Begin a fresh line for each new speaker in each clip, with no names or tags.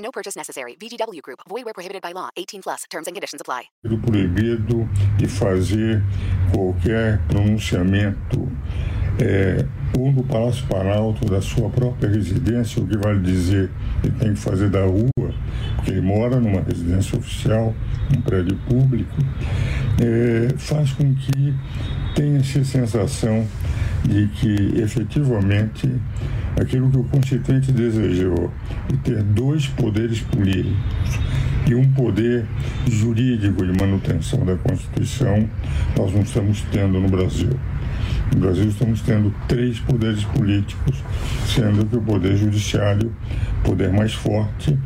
No purchase necessary. VGW Group. Void where prohibited by law. 18 plus. Terms and conditions apply.
proibido de fazer qualquer pronunciamento é, ou no Palácio Planalto da sua própria residência, o que vale dizer que tem que fazer da rua, porque ele mora numa residência oficial, um prédio público, é, faz com que tenha-se a sensação de que efetivamente aquilo que o Constituinte desejou, de ter dois poderes políticos e um poder jurídico de manutenção da Constituição, nós não estamos tendo no Brasil. No Brasil estamos tendo três poderes políticos, sendo que o poder judiciário, poder mais forte,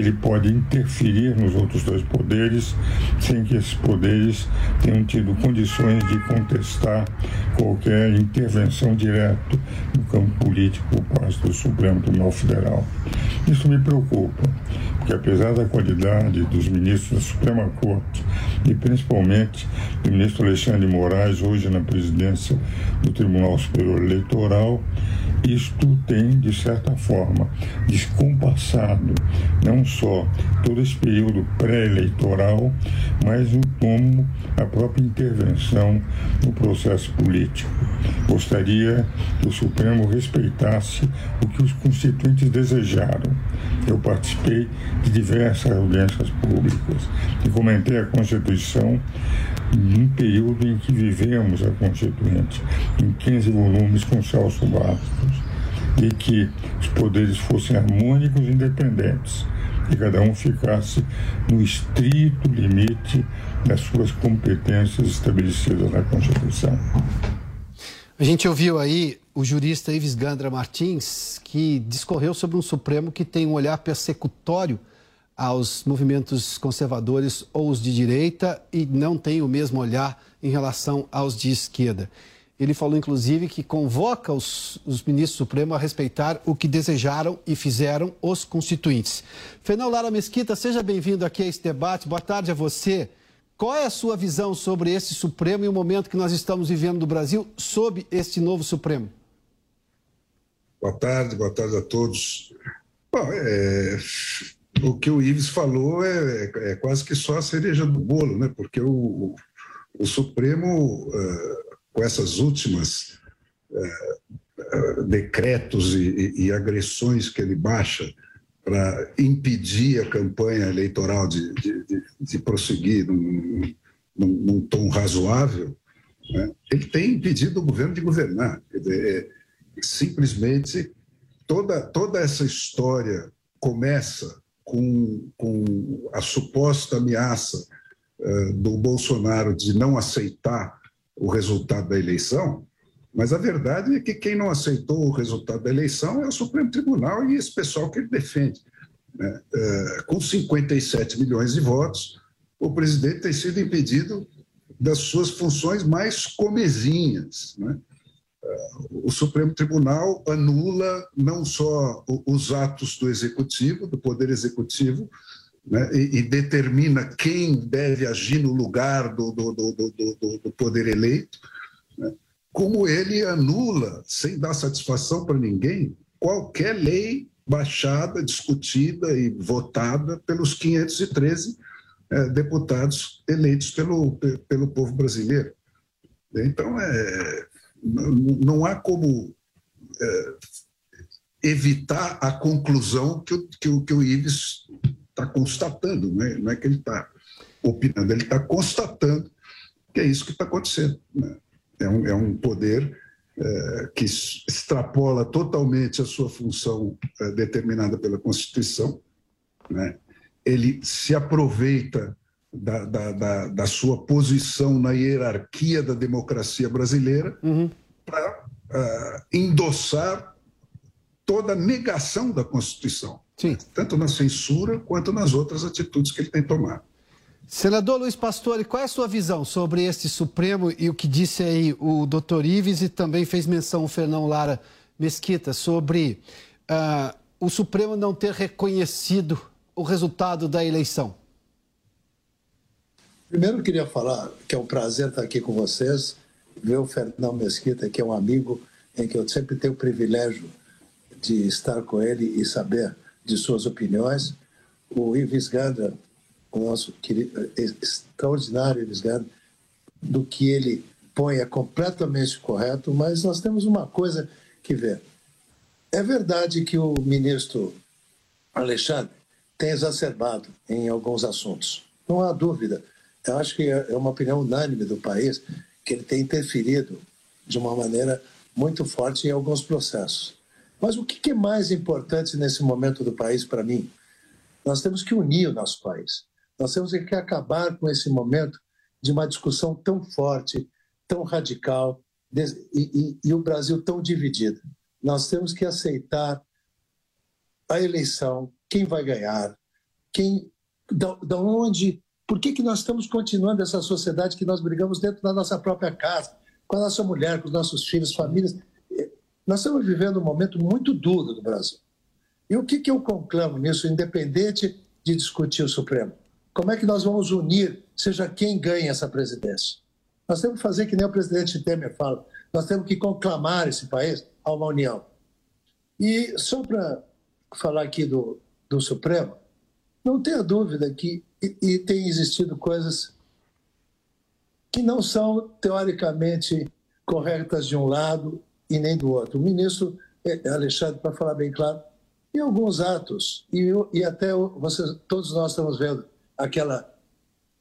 ele pode interferir nos outros dois poderes sem que esses poderes tenham tido condições de contestar qualquer intervenção direta no campo político por parte do Supremo Tribunal Federal. Isso me preocupa, porque apesar da qualidade dos ministros da Suprema Corte e principalmente do ministro Alexandre de Moraes, hoje na presidência do Tribunal Superior Eleitoral, isto tem, de certa forma, descompassado não só todo esse período pré-eleitoral, mas como a própria intervenção no processo político. Gostaria que o Supremo respeitasse o que os constituintes desejaram. Eu participei de diversas audiências públicas e comentei a Constituição num período em que vivemos a Constituinte, em 15 volumes com Celso Bastos, e que os poderes fossem harmônicos e independentes, e cada um ficasse no estrito limite das suas competências estabelecidas na Constituição.
A gente ouviu aí o jurista Ives Gandra Martins, que discorreu sobre um Supremo que tem um olhar persecutório aos movimentos conservadores ou os de direita e não tem o mesmo olhar em relação aos de esquerda. Ele falou, inclusive, que convoca os, os ministros supremos a respeitar o que desejaram e fizeram os constituintes. Fenão Lara Mesquita, seja bem-vindo aqui a esse debate. Boa tarde a você. Qual é a sua visão sobre esse Supremo e o momento que nós estamos vivendo no Brasil sob este novo Supremo?
Boa tarde, boa tarde a todos. Bom, é, o que o Ives falou é, é, quase que só a cereja do bolo, né? porque o, o Supremo, uh, com essas últimas uh, decretos e, e, agressões que ele baixa para impedir a campanha eleitoral de, de, de, de prosseguir num, num, num, tom razoável, né? ele tem impedido o governo de governar. É, simplesmente toda, toda essa história começa com, com a suposta ameaça uh, do Bolsonaro de não aceitar o resultado da eleição, mas a verdade é que quem não aceitou o resultado da eleição é o Supremo Tribunal e esse pessoal que ele defende. Né? Uh, com 57 milhões de votos, o presidente tem sido impedido das suas funções mais comezinhas. Né? o Supremo Tribunal anula não só os atos do Executivo, do Poder Executivo, né, e, e, determina quem deve agir no lugar do, do, do, do Poder eleito, como ele anula, sem dar satisfação para ninguém, qualquer lei baixada, discutida e votada pelos 513 é, deputados eleitos pelo, pelo povo brasileiro. Então, é, não há como é, evitar a conclusão que o, que o, que o Ives está constatando, né? não é que ele está opinando, ele está constatando que é isso que está acontecendo. Né? É, um, é um poder é, que extrapola totalmente a sua função é, determinada pela Constituição. Né? Ele se aproveita da, da, da, da sua posição na hierarquia da democracia brasileira uhum. para uh, endossar toda a negação da Constituição.
Sim.
tanto na censura quanto nas outras atitudes que ele tem tomado.
Senador Luiz Pastore, qual é a sua visão sobre este Supremo e o que disse aí o doutor Ives e também fez menção o Fernão Lara Mesquita sobre uh, o Supremo não ter reconhecido o resultado da eleição?
Primeiro, eu queria falar que é um prazer estar aqui com vocês, ver o Fernão Mesquita, que é um amigo em que eu sempre tenho o privilégio de estar com ele e saber de suas opiniões. O Ives Gandra, nosso querido, extraordinário Ives Gandra, do que ele põe é completamente correto, mas nós temos uma coisa que ver. É verdade que o ministro Alexandre tem exacerbado em alguns assuntos. Não há dúvida. Eu acho que é uma opinião unânime do país que ele tem interferido de uma maneira muito forte em alguns processos. Mas o que é mais importante nesse momento do país para mim? Nós temos que unir o nosso país. Nós temos que acabar com esse momento de uma discussão tão forte, tão radical e, e, e o Brasil tão dividido. Nós temos que aceitar a eleição, quem vai ganhar, quem, da, da onde, por que, que nós estamos continuando essa sociedade que nós brigamos dentro da nossa própria casa, com a nossa mulher, com os nossos filhos, famílias. Nós estamos vivendo um momento muito duro do Brasil. E o que, que eu conclamo nisso, independente de discutir o Supremo? Como é que nós vamos unir, seja quem ganhe essa presidência? Nós temos que fazer que nem o presidente Temer fala, nós temos que conclamar esse país a uma união. E só para falar aqui do, do Supremo, não tenha dúvida que e, e tem existido coisas que não são teoricamente corretas de um lado e nem do outro. O ministro é, Alexandre, para falar bem claro, em alguns atos, e, e até vocês, todos nós estamos vendo aquela.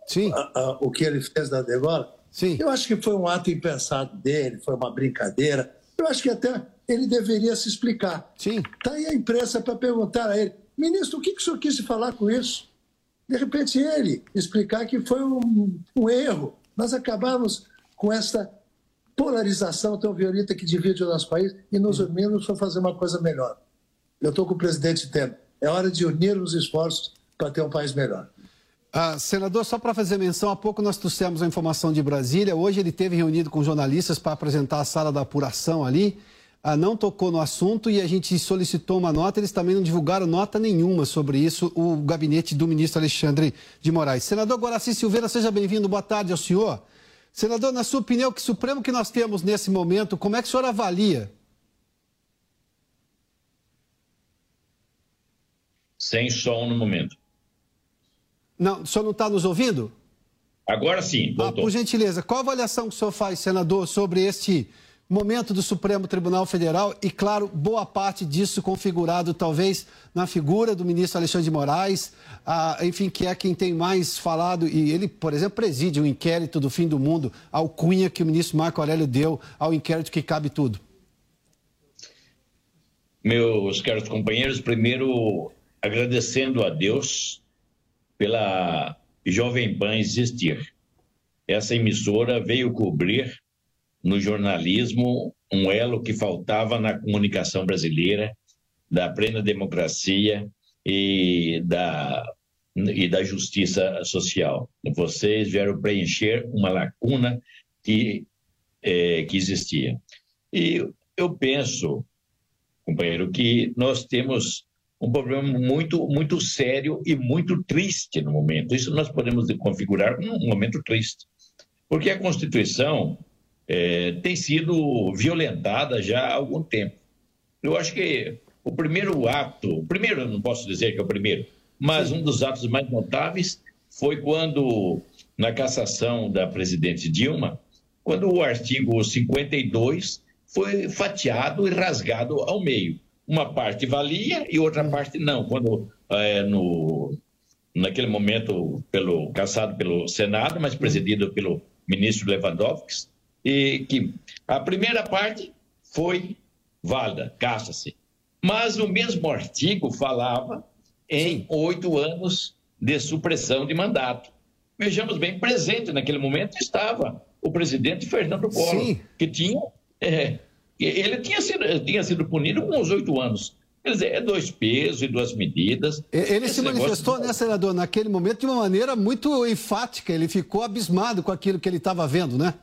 Sim.
A, a, o que ele fez da Degola.
Sim.
Eu acho que foi um ato impensado dele, foi uma brincadeira. Eu acho que até ele deveria se explicar.
Sim.
Está aí a imprensa para perguntar a ele: ministro, o que, que o senhor quis falar com isso? De repente, ele explicar que foi um, um erro. Nós acabamos com essa polarização tão violenta que divide o nosso país e nos unimos para fazer uma coisa melhor. Eu estou com o presidente Temer. É hora de unir os esforços para ter um país melhor.
Ah, senador, só para fazer menção, há pouco nós trouxemos a informação de Brasília. Hoje ele teve reunido com jornalistas para apresentar a sala da apuração ali. Ah, não tocou no assunto e a gente solicitou uma nota. Eles também não divulgaram nota nenhuma sobre isso, o gabinete do ministro Alexandre de Moraes. Senador Guaraci Silveira, seja bem-vindo. Boa tarde ao senhor. Senador, na sua opinião, que Supremo que nós temos nesse momento, como é que o senhor avalia?
Sem som no momento.
Não, o senhor não está nos ouvindo?
Agora sim,
ah, por gentileza, qual a avaliação que o senhor faz, senador, sobre este momento do Supremo Tribunal Federal e, claro, boa parte disso configurado talvez na figura do ministro Alexandre de Moraes, ah, enfim, que é quem tem mais falado, e ele, por exemplo, preside o um inquérito do fim do mundo, ao cunha que o ministro Marco Aurélio deu ao inquérito que cabe tudo.
Meus caros companheiros, primeiro agradecendo a Deus pela Jovem Pan existir. Essa emissora veio cobrir no jornalismo um elo que faltava na comunicação brasileira, da plena democracia e da, e da justiça social. Vocês vieram preencher uma lacuna que, é, que existia. E eu penso, companheiro, que nós temos um problema muito, muito sério e muito triste no momento. Isso nós podemos configurar como um momento triste. Porque a Constituição é, tem sido violentada já há algum tempo. Eu acho que o primeiro ato, o primeiro, não posso dizer que é o primeiro, mas um dos atos mais notáveis foi quando, na cassação da presidente Dilma, quando o artigo 52 foi fatiado e rasgado ao meio uma parte valia e outra parte não. Quando é, no, naquele momento pelo caçado pelo Senado, mas presidido pelo ministro Lewandowski, e que a primeira parte foi válida, caça-se. Mas o mesmo artigo falava em oito anos de supressão de mandato. Vejamos bem, presente naquele momento estava o presidente Fernando Collor, Sim. que tinha é, ele tinha sido, tinha sido punido com os oito anos Quer dizer, é dois pesos e duas medidas.
Ele Esse se manifestou, negócio... né, senador, naquele momento de uma maneira muito enfática. Ele ficou abismado com aquilo que ele estava vendo, né?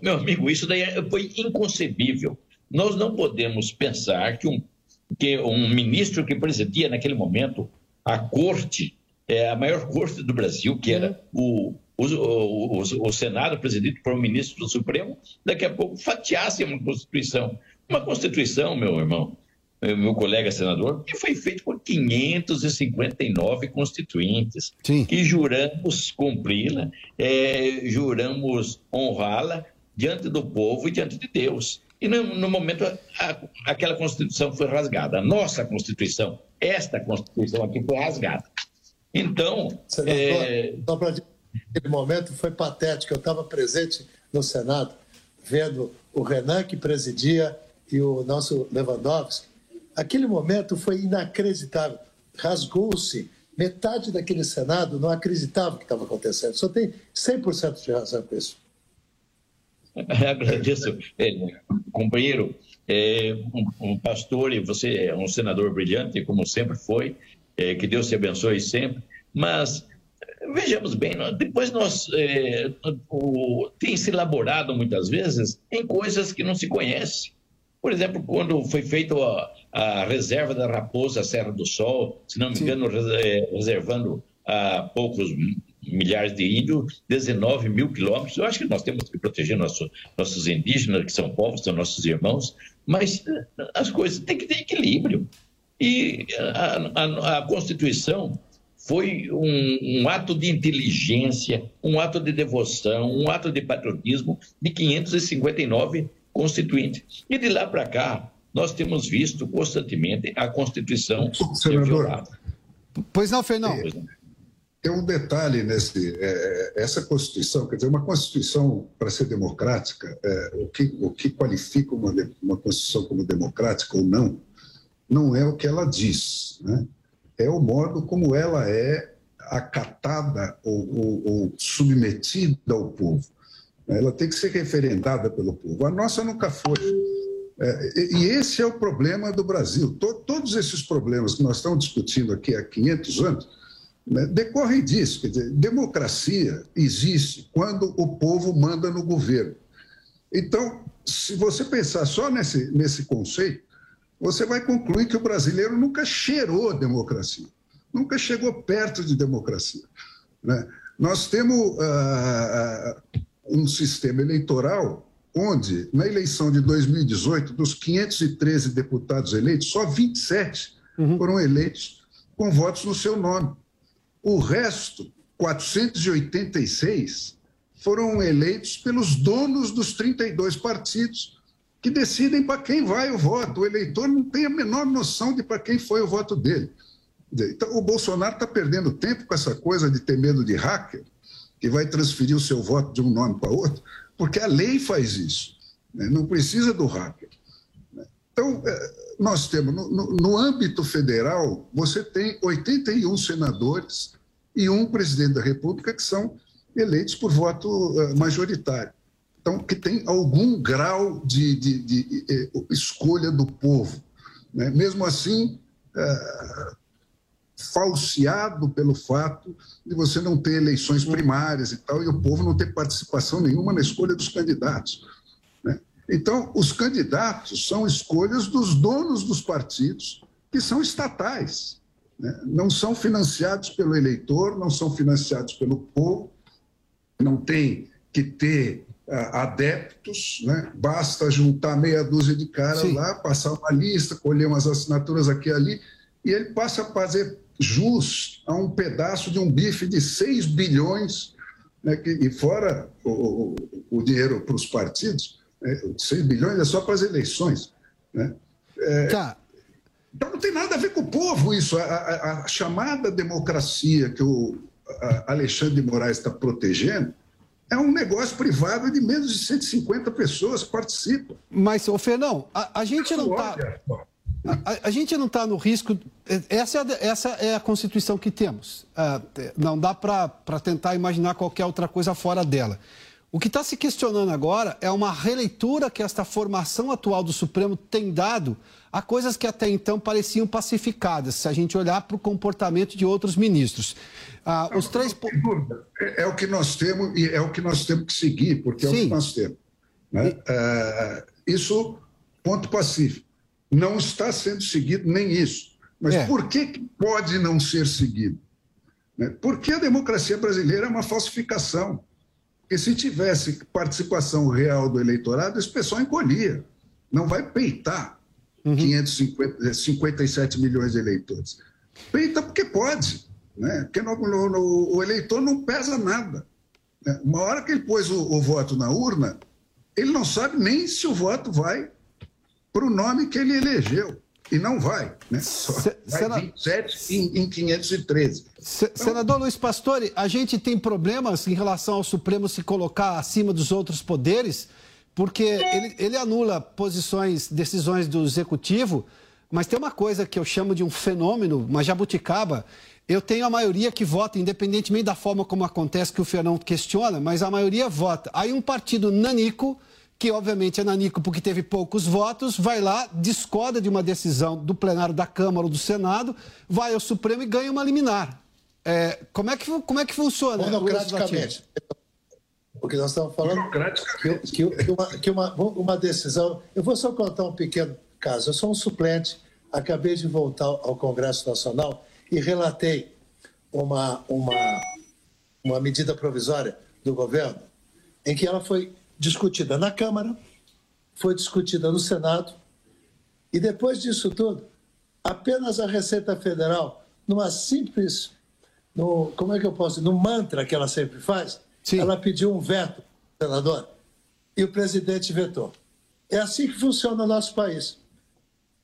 Meu amigo, isso daí foi inconcebível. Nós não podemos pensar que um, que um ministro que presidia naquele momento a corte, é, a maior corte do Brasil, que era o, o, o, o Senado presidido por um ministro do Supremo, daqui a pouco fatiasse uma Constituição. Uma Constituição, meu irmão, meu colega senador, que foi feita por 559 constituintes, Sim. que juramos cumpri-la, é, juramos honrá-la diante do povo e diante de Deus. E no, no momento, a, aquela Constituição foi rasgada. A nossa Constituição, esta Constituição aqui foi rasgada. Então.
Senador, é... só para aquele momento foi patético. Eu estava presente no Senado, vendo o Renan, que presidia, e o nosso Lewandowski. Aquele momento foi inacreditável. Rasgou-se. Metade daquele Senado não acreditava o que estava acontecendo. Só tem 100% de razão com isso.
Agradeço, é, companheiro. É, um, um, pastor e você é um senador brilhante, como sempre foi. É, que Deus te abençoe sempre. Mas vejamos bem, depois nós é, o, tem se elaborado muitas vezes em coisas que não se conhece. Por exemplo, quando foi feita a, reserva da Raposa Serra do Sol, se não me engano, é, reservando a poucos milhares de índios, 19 mil quilômetros. Eu acho que nós temos que proteger nosso, nossos indígenas, que são povos, são nossos irmãos, mas eh, as coisas têm que ter equilíbrio. E a, a, a Constituição foi um, um, ato de inteligência, um ato de devoção, um ato de patriotismo de 559 constituintes. E de lá para cá, nós temos visto constantemente a Constituição ser violada.
Pois não, Fernando.
Tem um detalhe nesse é, essa Constituição, quer dizer, uma Constituição para ser democrática, é, o, que, o que qualifica uma, uma Constituição como democrática ou não, não é o que ela diz, né? É o modo como ela é acatada ou, ou, ou submetida ao povo. Ela tem que ser referendada pelo povo. A nossa nunca foi. É, e esse é o problema do Brasil. todos esses problemas que nós estamos discutindo aqui há 500 anos né, decorrem disso. Quer dizer, democracia existe quando o povo manda no governo. Então, se você pensar só nesse, nesse conceito, você vai concluir que o brasileiro nunca cheirou democracia, nunca chegou perto de democracia. Né? Nós temos uh, um sistema eleitoral onde, na eleição de 2018, dos 513 deputados eleitos, só 27 uhum. foram eleitos com votos no seu nome. O resto, 486, foram eleitos pelos donos dos 32 partidos que decidem para quem vai o voto. O eleitor não tem a menor noção de para quem foi o voto dele. Então, o Bolsonaro está perdendo tempo com essa coisa de ter medo de hacker, que vai transferir o seu voto de um nome para outro, porque a lei faz isso. Né? Não precisa do hacker. Né? Então, é, nós temos, no, no, âmbito federal, você tem 81 senadores e um presidente da República que são eleitos por voto uh, majoritário. Então, que tem algum grau de, de, de, de eh, escolha do povo. Né? Mesmo assim, uh, falseado pelo fato de você não ter eleições primárias e tal, e o povo não ter participação nenhuma na escolha dos candidatos. Né? Então, os candidatos são escolhas dos donos dos partidos, que são estatais. Né? Não são financiados pelo eleitor, não são financiados pelo povo, não tem que ter adeptos, né? basta juntar meia dúzia de caras lá, passar uma lista, colher umas assinaturas aqui e ali, e ele passa a fazer jus a um pedaço de um bife de 6 bilhões, né? que, e fora o, o, o dinheiro para os partidos, né? 6 bilhões é só para as eleições. Né? É, tá. Então não tem nada a ver com o povo isso. A, a, a chamada democracia que o Alexandre de Moraes está protegendo é um negócio privado de menos de 150 pessoas que participam.
Mas, ô Fernão, a, a gente não está. A, a, gente não está no risco. Essa é, a, essa é a Constituição que temos. Ah, não dá para tentar imaginar qualquer outra coisa fora dela. O que está se questionando agora é uma releitura que esta formação atual do Supremo tem dado a coisas que até então pareciam pacificadas, se a gente olhar para o comportamento de outros ministros.
Ah, os três... É, é, o que nós temos e é o que nós temos que seguir, porque Sim. é o que nós temos. Né? E... É, isso, ponto pacífico. Não está sendo seguido nem isso. Mas é. por que, que pode não ser seguido? Né? Porque a democracia brasileira é uma falsificação. Porque se tivesse participação real do eleitorado, esse pessoal encolhia. Não vai peitar uhum. 557 milhões de eleitores. Peita porque pode. Né? Porque no, no, no, o eleitor não pesa nada. Né? Uma hora que ele pôs o, o voto na urna, ele não sabe nem se o voto vai para o nome que ele elegeu. E não vai, né? Só Se, vai sena... 27 em, em 513.
Se, então... Senador Luiz Pastore, a gente tem problemas em relação ao Supremo se colocar acima dos outros poderes, porque ele, ele anula posições, decisões do Executivo, mas tem uma coisa que eu chamo de um fenômeno, uma jabuticaba. Eu tenho a maioria que vota, independentemente da forma como acontece, que o Fernão questiona, mas a maioria vota. Aí um partido nanico que obviamente é nanico porque teve poucos votos, vai lá, discorda de uma decisão do plenário da Câmara ou do Senado, vai ao Supremo e ganha uma liminar. É, como, é que, como é que funciona?
Democraticamente. O que nós estamos falando que, que, uma, que uma, uma decisão. Eu vou só contar um pequeno caso. Eu sou um suplente, acabei de voltar ao Congresso Nacional e relatei uma, uma, uma medida provisória do governo em que ela foi discutida na Câmara, foi discutida no Senado, e depois disso tudo, apenas a Receita Federal, numa simples, no, como é que eu posso dizer, no mantra que ela sempre faz, Sim. ela pediu um veto, senador, e o presidente vetou. É assim que funciona o nosso país.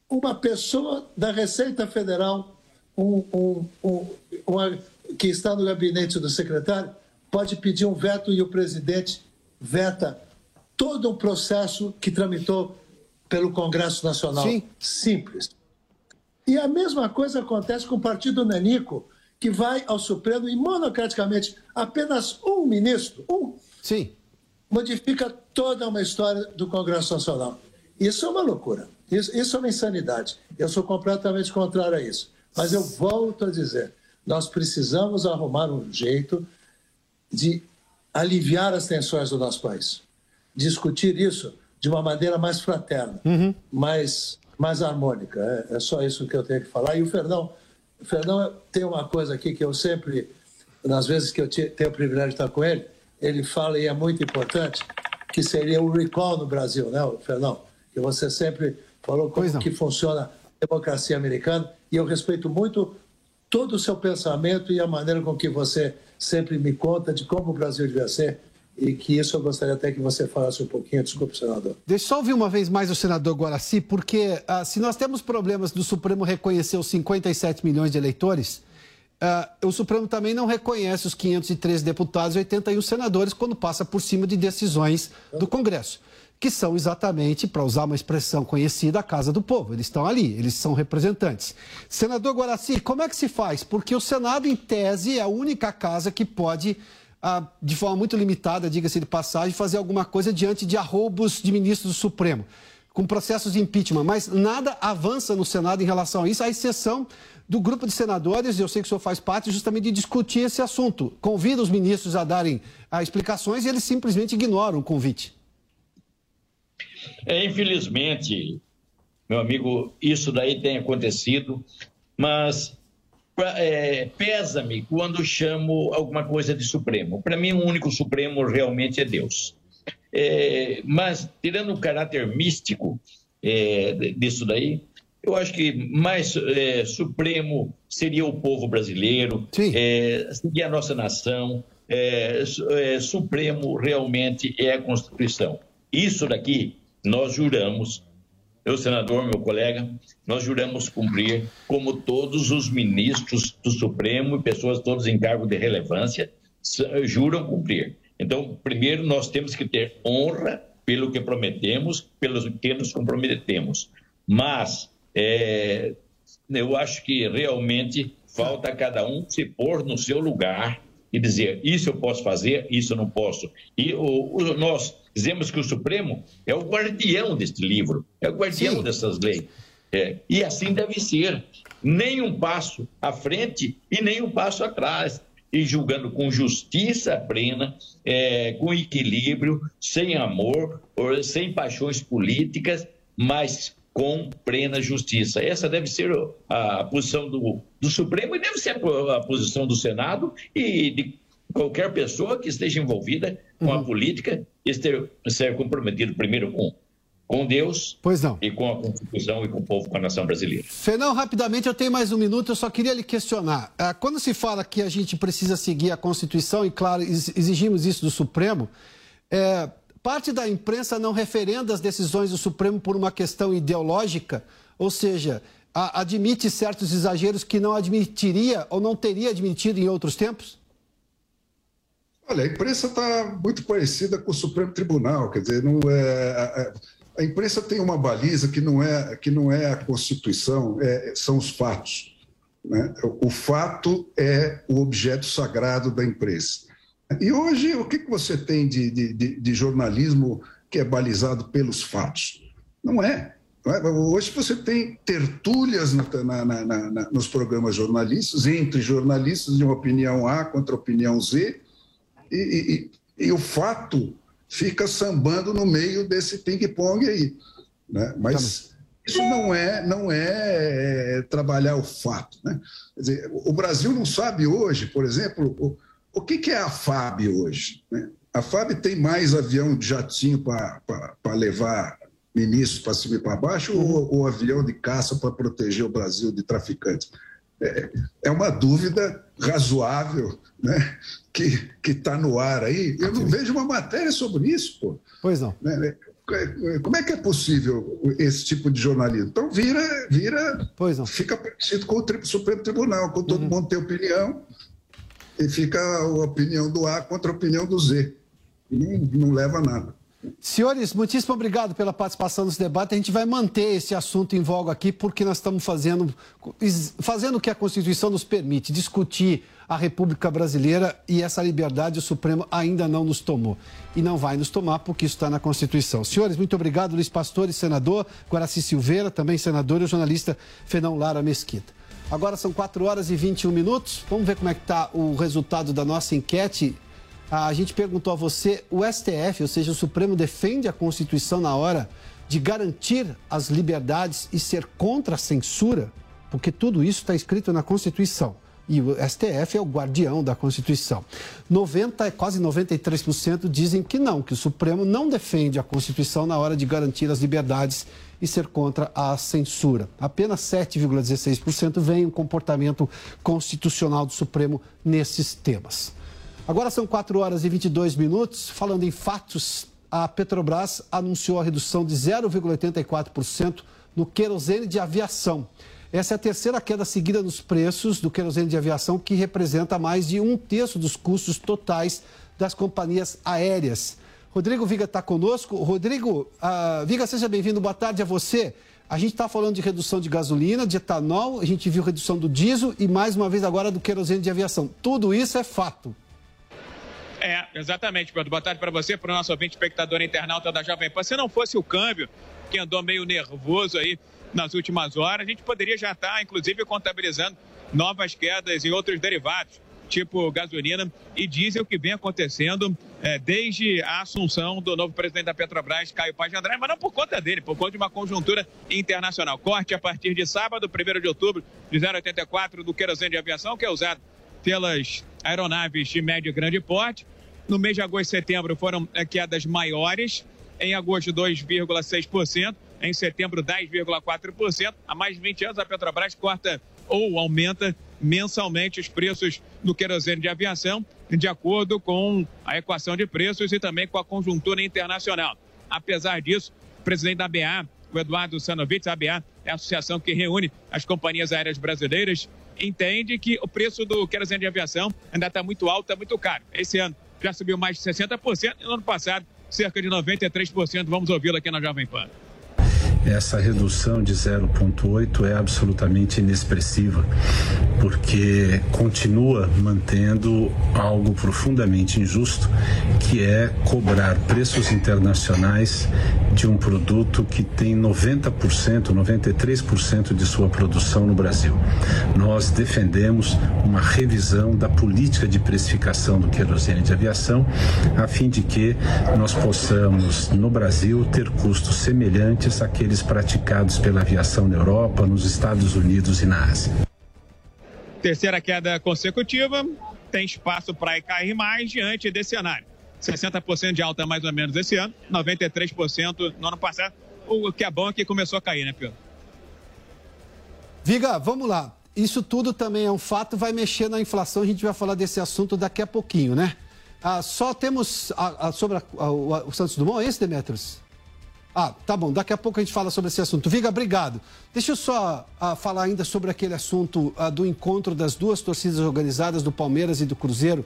Uma pessoa da Receita Federal, um, um, um, que está no gabinete do secretário, pode pedir um veto e o presidente veta todo um processo que tramitou pelo Congresso Nacional. Sim. Simples. E a mesma coisa acontece com o Partido Nanico, que vai ao Supremo e monocraticamente apenas um ministro, um,
Sim.
modifica toda uma história do Congresso Nacional. Isso é uma loucura. Isso, isso é uma insanidade. Eu sou completamente contrário a isso. Mas eu volto a dizer: nós precisamos arrumar um jeito de aliviar as tensões do nosso país discutir isso de uma maneira mais fraterna, uhum. mais, mais harmônica. É, é, só isso que eu tenho que falar. E o Fernão, o Fernão tem uma coisa aqui que eu sempre, nas vezes que eu tenho o privilégio de estar com ele, ele fala, e é muito importante, que seria o recall no Brasil, né, Fernão? Que você sempre falou como que funciona democracia americana, e eu respeito muito todo o seu pensamento e a maneira com que você sempre me conta de como o Brasil deve ser e que isso eu gostaria até que você falasse um pouquinho. Desculpe, senador.
Deixa eu só ouvir uma vez mais o senador Guaraci, porque uh, se nós temos problemas do Supremo reconhecer os 57 milhões de eleitores, uh, o Supremo também não reconhece os 513 deputados e 81 senadores quando passa por cima de decisões do Congresso, que são exatamente, para usar uma expressão conhecida, a Casa do Povo. Eles estão ali, eles são representantes. Senador Guaraci, como é que se faz? Porque o Senado, em tese, é a única casa que pode a, de forma muito limitada, diga-se de passagem, fazer alguma coisa diante de arroubos de ministros do Supremo, com processos de impeachment. Mas nada avança no Senado em relação a isso, à exceção do grupo de senadores, eu sei que o senhor faz parte, justamente de discutir esse assunto. Convida os ministros a darem a, explicações e eles simplesmente ignoram o convite.
É, infelizmente, meu amigo, isso daí tem acontecido, mas é, pesa-me quando chamo alguma coisa de Supremo. Para mim, o único Supremo realmente é Deus. É, mas, tirando o caráter místico é, disso daí, eu acho que mais é, supremo seria o povo brasileiro, é, seria a nossa nação. É, é, supremo realmente é a Constituição. Isso daqui nós juramos eu, senador, meu colega, nós juramos cumprir, como todos os ministros do Supremo e pessoas todos em cargo de relevância juram cumprir. Então, primeiro, nós temos que ter honra pelo que prometemos, pelo que nos comprometemos. Mas é, eu acho que realmente falta cada um se pôr no seu lugar e dizer isso eu posso fazer, isso eu não posso. E o, o, nós dizemos que o Supremo é o guardião deste livro, é o guardião Sim. dessas leis. É, e assim deve ser. Nem um passo à frente e nem um passo atrás. E julgando com justiça plena, é, com equilíbrio, sem amor, sem paixões políticas, mas com plena justiça. Essa deve ser a posição do, do Supremo e deve ser a, a posição do Senado e de qualquer pessoa que esteja envolvida com uhum. a política esteja, ser comprometido primeiro com com Deus
pois não.
e com a Constituição e com o povo, com a nação brasileira.
Fernão, rapidamente, eu tenho mais um minuto, eu só queria lhe questionar. Ah, quando se fala que a gente precisa seguir a Constituição, e claro, exigimos isso do Supremo, é, parte da imprensa não referenda as decisões do Supremo por uma questão ideológica, ou seja, a, admite certos exageros que não admitiria ou não teria admitido em outros tempos?
Olha, a imprensa está muito parecida com o Supremo Tribunal, quer dizer, não é, a, a, imprensa tem uma baliza que não é, que não é a Constituição, é, são os fatos. Né? O fato é o objeto sagrado da imprensa. E hoje, o que, que você tem de, de, de jornalismo que é balizado pelos fatos? Não é. Não é? Hoje você tem tertúlias na, na, na, nos programas jornalistas, entre jornalistas de uma opinião A contra a opinião Z, e, e, e o fato fica sambando no meio desse ping-pong aí. Né? Mas isso não é, não é, é trabalhar o fato. Né? Dizer, o Brasil não sabe hoje, por exemplo, o que, que é a FAB hoje? Né? A FAB tem mais avião de jatinho para levar ministros para cima e para baixo uhum. ou, ou, avião de caça para proteger o Brasil de traficantes? É, é uma dúvida razoável né? Que está no ar aí. Eu não vejo uma matéria sobre isso, pô.
Pois não.
Né? Como é que é possível esse tipo de jornalismo? Então vira, vira,
pois não.
fica parecido com o Supremo Tribunal, com todo uhum. mundo tem opinião, e fica a opinião do A contra a opinião do Z. Não, não leva a nada.
Senhores, muitíssimo obrigado pela participação nesse debate. A gente vai manter esse assunto em voga aqui, porque nós estamos fazendo, fazendo o que a Constituição nos permite, discutir a República Brasileira e essa liberdade o Supremo ainda não nos tomou. E não vai nos tomar, porque isso está na Constituição. Senhores, muito obrigado, Luiz Pastore, senador, Guaraci Silveira, também senador, e o jornalista Fenão Lara Mesquita. Agora são 4 horas e 21 minutos. Vamos ver como é que está o resultado da nossa enquete. A gente perguntou a você, o STF, ou seja, o Supremo defende a Constituição na hora de garantir as liberdades e ser contra a censura? Porque tudo isso está escrito na Constituição. E o STF é o guardião da Constituição. 90, quase 93% dizem que não, que o Supremo não defende a Constituição na hora de garantir as liberdades e ser contra a censura. Apenas 7,16% veem o comportamento constitucional do Supremo nesses temas. Agora são 4 horas e 22 minutos. Falando em fatos, a Petrobras anunciou a redução de 0,84% no querosene de aviação. Essa é a terceira queda seguida nos preços do querosene de aviação, que representa mais de um terço dos custos totais das companhias aéreas. Rodrigo Viga está conosco. Rodrigo, uh, Viga, seja bem-vindo. Boa tarde a você. A gente está falando de redução de gasolina, de etanol, a gente viu redução do diesel e mais uma vez agora do querosene de aviação. Tudo isso é fato.
É, exatamente, Pedro. Boa tarde para você, para o nosso ouvinte espectador internauta da Jovem Pan. Se não fosse o câmbio, que andou meio nervoso aí nas últimas horas, a gente poderia já estar, inclusive, contabilizando novas quedas em outros derivados tipo gasolina e diesel, que vem acontecendo é, desde a assunção do novo presidente da Petrobras, Caio Paz de Andrade, mas não por conta dele, por conta de uma conjuntura internacional. Corte a partir de sábado, 1 de outubro, de 0,84 do querosene de aviação, que é usado pelas aeronaves de médio e grande porte. No mês de agosto e setembro foram é, quedas maiores, em agosto 2,6%, em setembro 10,4%. Há mais de 20 anos a Petrobras corta ou aumenta mensalmente os preços do querosene de aviação, de acordo com a equação de preços e também com a conjuntura internacional. Apesar disso, o presidente da BA, o Eduardo Sanovitz, a BA é a associação que reúne as companhias aéreas brasileiras, entende que o preço do querosene de aviação ainda está muito alto, está muito caro. Esse ano já subiu mais de 60% e no ano passado cerca de 93%. Vamos ouvi-lo aqui na Jovem Pan.
Essa redução de 0,8 é absolutamente inexpressiva, porque continua mantendo algo profundamente injusto, que é cobrar preços internacionais de um produto que tem 90%, 93% de sua produção no Brasil. Nós defendemos uma revisão da política de precificação do querosene de aviação, a fim de que nós possamos, no Brasil, ter custos semelhantes àqueles praticados pela aviação na Europa, nos Estados Unidos e na Ásia.
Terceira queda consecutiva, tem espaço para cair mais diante desse cenário. 60% de alta mais ou menos esse ano, 93% no ano passado. O que é bom é que começou a cair, né, Pedro?
Viga, vamos lá. Isso tudo também é um fato, vai mexer na inflação. A gente vai falar desse assunto daqui a pouquinho, né? Ah, só temos a, a, sobre a, o Santos Dumont, é esse, Demetrios? Ah, tá bom. Daqui a pouco a gente fala sobre esse assunto. Viga, obrigado. Deixa eu só ah, falar ainda sobre aquele assunto ah, do encontro das duas torcidas organizadas, do Palmeiras e do Cruzeiro,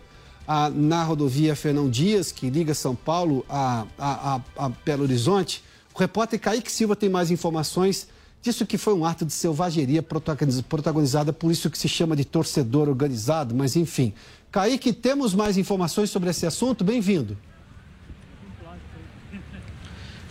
na rodovia Fernão Dias, que liga São Paulo a, a, a, a Belo Horizonte. O repórter Kaique Silva tem mais informações disso que foi um ato de selvageria protagonizada por isso que se chama de torcedor organizado, mas enfim. Kaique, temos mais informações sobre esse assunto? Bem-vindo.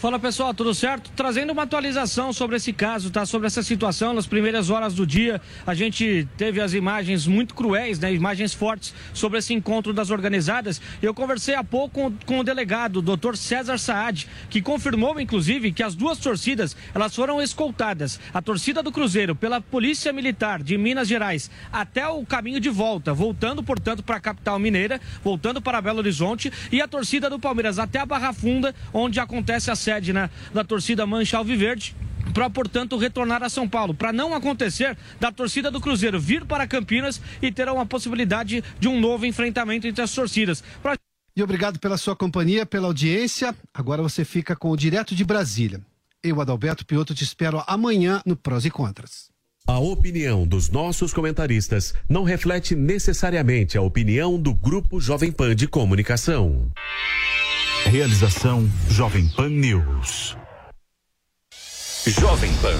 Fala pessoal, tudo certo? Trazendo uma atualização sobre esse caso, tá? Sobre essa situação, nas primeiras horas do dia, a gente teve as imagens muito cruéis, né? Imagens fortes sobre esse encontro das organizadas. Eu conversei há pouco com, com o delegado, o doutor César Saad, que confirmou, inclusive, que as duas torcidas, elas foram escoltadas. A torcida do Cruzeiro pela Polícia Militar de Minas Gerais até o caminho de volta, voltando, portanto, para a capital mineira, voltando para Belo Horizonte, e a torcida do Palmeiras até a Barra Funda, onde acontece a sede né, da torcida Mancha Alviverde para, portanto, retornar a São Paulo, para não acontecer da torcida do Cruzeiro vir para Campinas e ter uma possibilidade de um novo enfrentamento entre as torcidas. Pra...
E obrigado pela sua companhia, pela audiência. Agora você fica com o Direto de Brasília. Eu, Adalberto Piotto, te espero amanhã no Prós e Contras.
A opinião dos nossos comentaristas não reflete necessariamente a opinião do Grupo Jovem Pan de Comunicação. Realização Jovem Pan News. Jovem Pan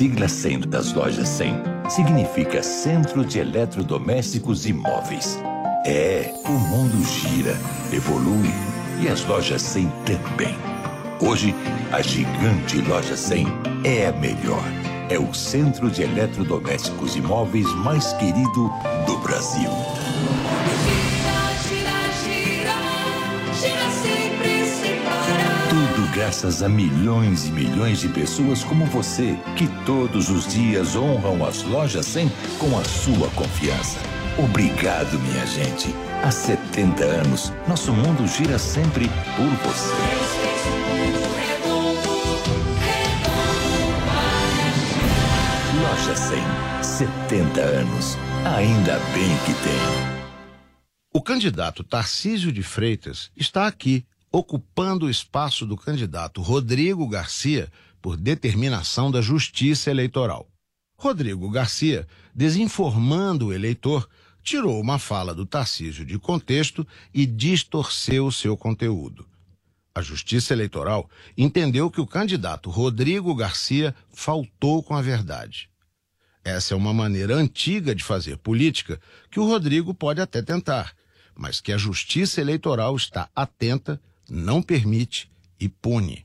sigla 100 das lojas 100 significa Centro de Eletrodomésticos e Móveis. É, o mundo gira, evolui e as lojas 100 também. Hoje, a gigante loja 100 é a melhor. É o centro de eletrodomésticos e móveis mais querido do Brasil. Graças a milhões e milhões de pessoas como você, que todos os dias honram as lojas 100 com a sua confiança. Obrigado, minha gente. Há 70 anos, nosso mundo gira sempre por você. Loja 100, 70 anos. Ainda bem que tem.
O candidato Tarcísio de Freitas está aqui, ocupando o espaço do candidato Rodrigo Garcia por determinação da Justiça Eleitoral. Rodrigo Garcia, desinformando o eleitor, tirou uma fala do Tarcísio de contexto e distorceu seu conteúdo. A Justiça Eleitoral entendeu que o candidato Rodrigo Garcia faltou com a verdade. Essa é uma maneira antiga de fazer política que o Rodrigo pode até tentar, mas que a Justiça Eleitoral está atenta, não permite e pune.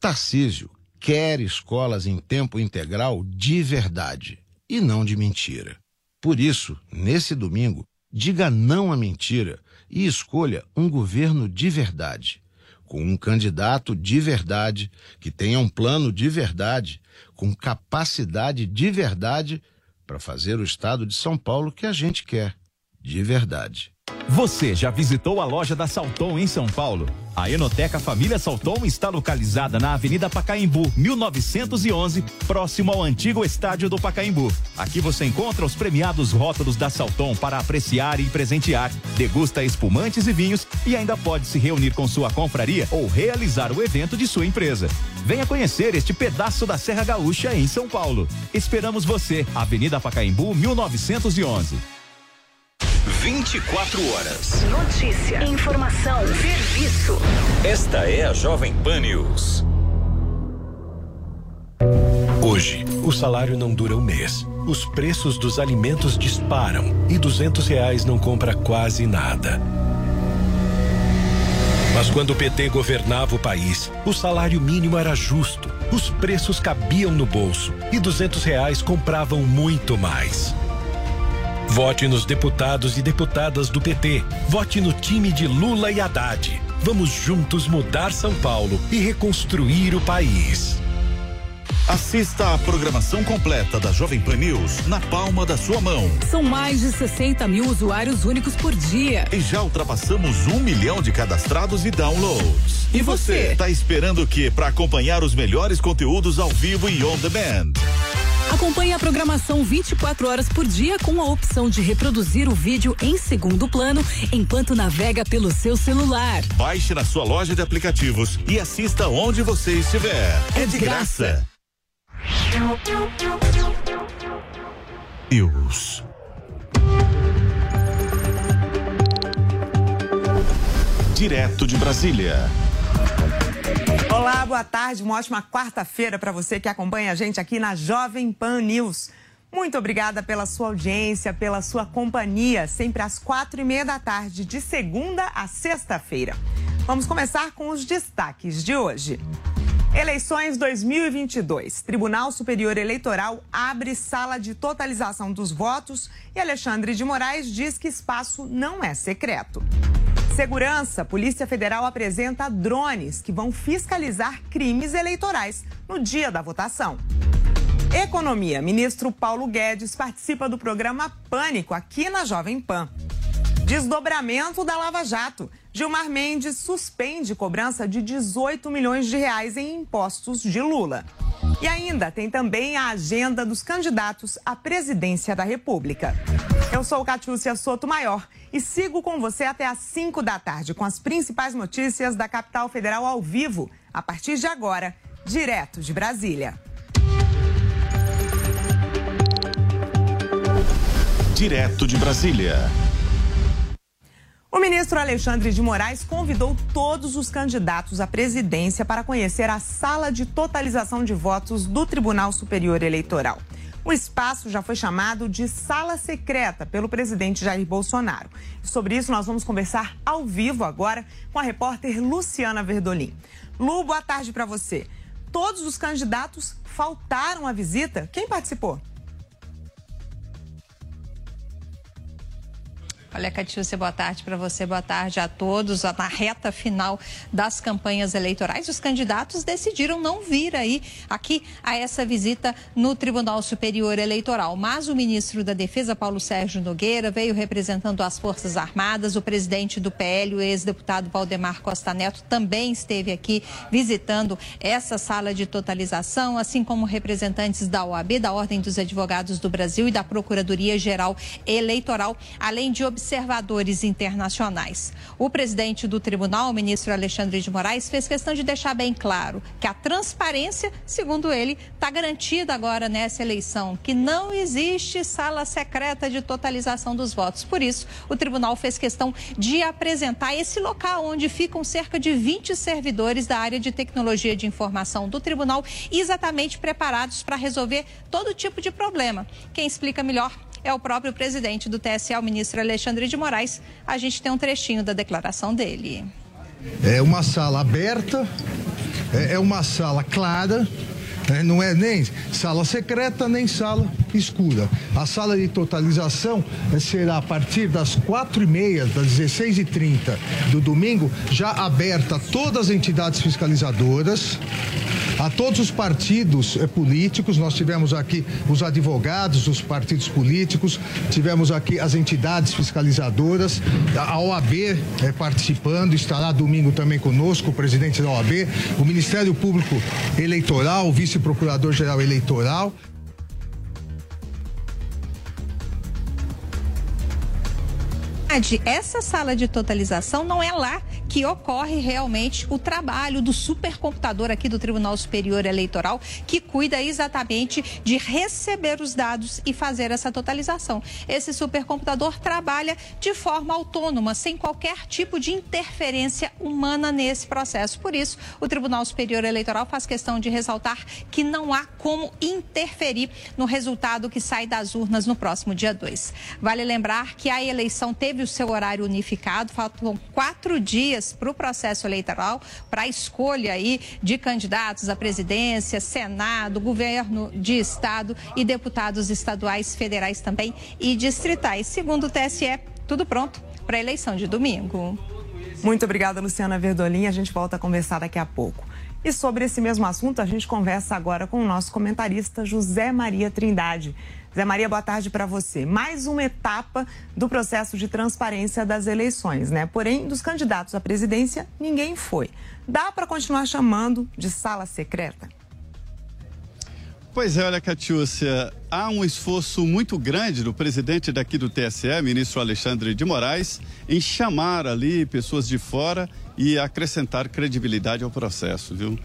Tarcísio quer escolas em tempo integral de verdade e não de mentira. Por isso, nesse domingo, diga não à mentira e escolha um governo de verdade, com um candidato de verdade, que tenha um plano de verdade, com capacidade de verdade para fazer o estado de São Paulo que a gente quer, de verdade.
Você já visitou a loja da Salton em São Paulo? A Enoteca Família Salton está localizada na Avenida Pacaembu, 1911, próximo ao antigo estádio do Pacaembu. Aqui você encontra os premiados rótulos da Salton para apreciar e presentear, degusta espumantes e vinhos e ainda pode se reunir com sua confraria ou realizar o evento de sua empresa. Venha conhecer este pedaço da Serra Gaúcha em São Paulo. Esperamos você, Avenida Pacaembu, 1911.
24 horas. Notícia, informação, serviço. Esta é a Jovem Pan News.
Hoje, o salário não dura um mês. Os preços dos alimentos disparam e duzentos reais não compra quase nada. Mas quando o PT governava o país, o salário mínimo era justo, os preços cabiam no bolso e duzentos reais compravam muito mais. Vote nos deputados e deputadas do PT. Vote no time de Lula e Haddad. Vamos juntos mudar São Paulo e reconstruir o país.
Assista a programação completa da Jovem Pan News na palma da sua mão.
São mais de 60 mil usuários únicos por dia.
E já ultrapassamos um milhão de cadastrados e downloads.
E você?
Está esperando o que para acompanhar os melhores conteúdos ao vivo e on demand?
Acompanhe a programação 24 horas por dia com a opção de reproduzir o vídeo em segundo plano enquanto navega pelo seu celular.
Baixe na sua loja de aplicativos e assista onde você estiver. É de graça. News. Direto de Brasília.
Olá, boa tarde, uma ótima quarta-feira para você que acompanha a gente aqui na Jovem Pan News. Muito obrigada pela sua audiência, pela sua companhia, sempre às quatro e meia da tarde, de segunda a sexta-feira. Vamos começar com os destaques de hoje. Eleições 2022. Tribunal Superior Eleitoral abre sala de totalização dos votos e Alexandre de Moraes diz que espaço não é secreto. Segurança. Polícia Federal apresenta drones que vão fiscalizar crimes eleitorais no dia da votação. Economia. Ministro Paulo Guedes participa do programa Pânico aqui na Jovem Pan. Desdobramento da Lava Jato. Gilmar Mendes suspende cobrança de 18 milhões de reais em impostos de Lula. E ainda tem também a agenda dos candidatos à presidência da República. Eu sou Catiúcia Soto Maior e sigo com você até às 5 da tarde com as principais notícias da capital federal ao vivo, a partir de agora, direto de Brasília.
Direto de Brasília.
O ministro Alexandre de Moraes convidou todos os candidatos à presidência para conhecer a sala de totalização de votos do Tribunal Superior Eleitoral. O espaço já foi chamado de sala secreta pelo presidente Jair Bolsonaro. Sobre isso, nós vamos conversar ao vivo agora com a repórter Luciana Verdolim. Lu, boa tarde para você. Todos os candidatos faltaram à visita. Quem participou?
Olha, Catiúcia, boa tarde para você, boa tarde a todos. Na reta final das campanhas eleitorais, os candidatos decidiram não vir aí aqui a essa visita no Tribunal Superior Eleitoral. Mas o ministro da Defesa, Paulo Sérgio Nogueira, veio representando as Forças Armadas. O presidente do PL, o ex-deputado Valdemar Costa Neto, também esteve aqui visitando essa sala de totalização, assim como representantes da OAB, da Ordem dos Advogados do Brasil e da Procuradoria-Geral Eleitoral, além de observadores internacionais. O presidente do tribunal, o ministro Alexandre de Moraes, fez questão de deixar bem claro que a transparência, segundo ele, está garantida agora nessa eleição, que não existe sala secreta de totalização dos votos. Por isso, o tribunal fez questão de apresentar esse local onde ficam cerca de 20 servidores da área de tecnologia de informação do tribunal, exatamente preparados para resolver todo tipo de problema. Quem explica melhor é o próprio presidente do TSE, o ministro Alexandre de Moraes. A gente tem um trechinho da declaração dele.
É uma sala aberta, é uma sala clara, né? não é nem sala secreta nem sala escura. A sala de totalização será a partir das quatro e meia, das 16 e 30 do domingo, já aberta a todas as entidades fiscalizadoras a todos os partidos eh, políticos. Nós tivemos aqui os advogados dos partidos políticos, tivemos aqui as entidades fiscalizadoras, a OAB eh, participando, estará domingo também conosco, o presidente da OAB, o Ministério Público Eleitoral, o vice-procurador-geral eleitoral.
essa sala de totalização não é lá que ocorre realmente o trabalho do supercomputador aqui do Tribunal Superior Eleitoral, que cuida exatamente de receber os dados e fazer essa totalização. Esse supercomputador trabalha de forma autônoma, sem qualquer tipo de interferência humana nesse processo. Por isso, o Tribunal Superior Eleitoral faz questão de ressaltar que não há como interferir no resultado que sai das urnas no próximo dia 2. Vale lembrar que a eleição teve o seu horário unificado, faltam quatro dias dias para o processo eleitoral, para a escolha aí de candidatos à presidência, Senado, governo de Estado e deputados estaduais, federais também e distritais. Segundo o TSE, tudo pronto para a eleição de domingo.
Muito obrigada, Luciana Verdolim. A gente volta a conversar daqui a pouco. E sobre esse mesmo assunto, a gente conversa agora com o nosso comentarista José Maria Trindade. Zé Maria, boa tarde para você. Mais uma etapa do processo de transparência das eleições, né? Porém, dos candidatos à presidência, ninguém foi. Dá para continuar chamando de sala secreta?
Pois é, olha, Catiúcia, há um esforço muito grande do presidente daqui do TSE, ministro Alexandre de Moraes, em chamar ali pessoas de fora e acrescentar credibilidade ao processo, viu?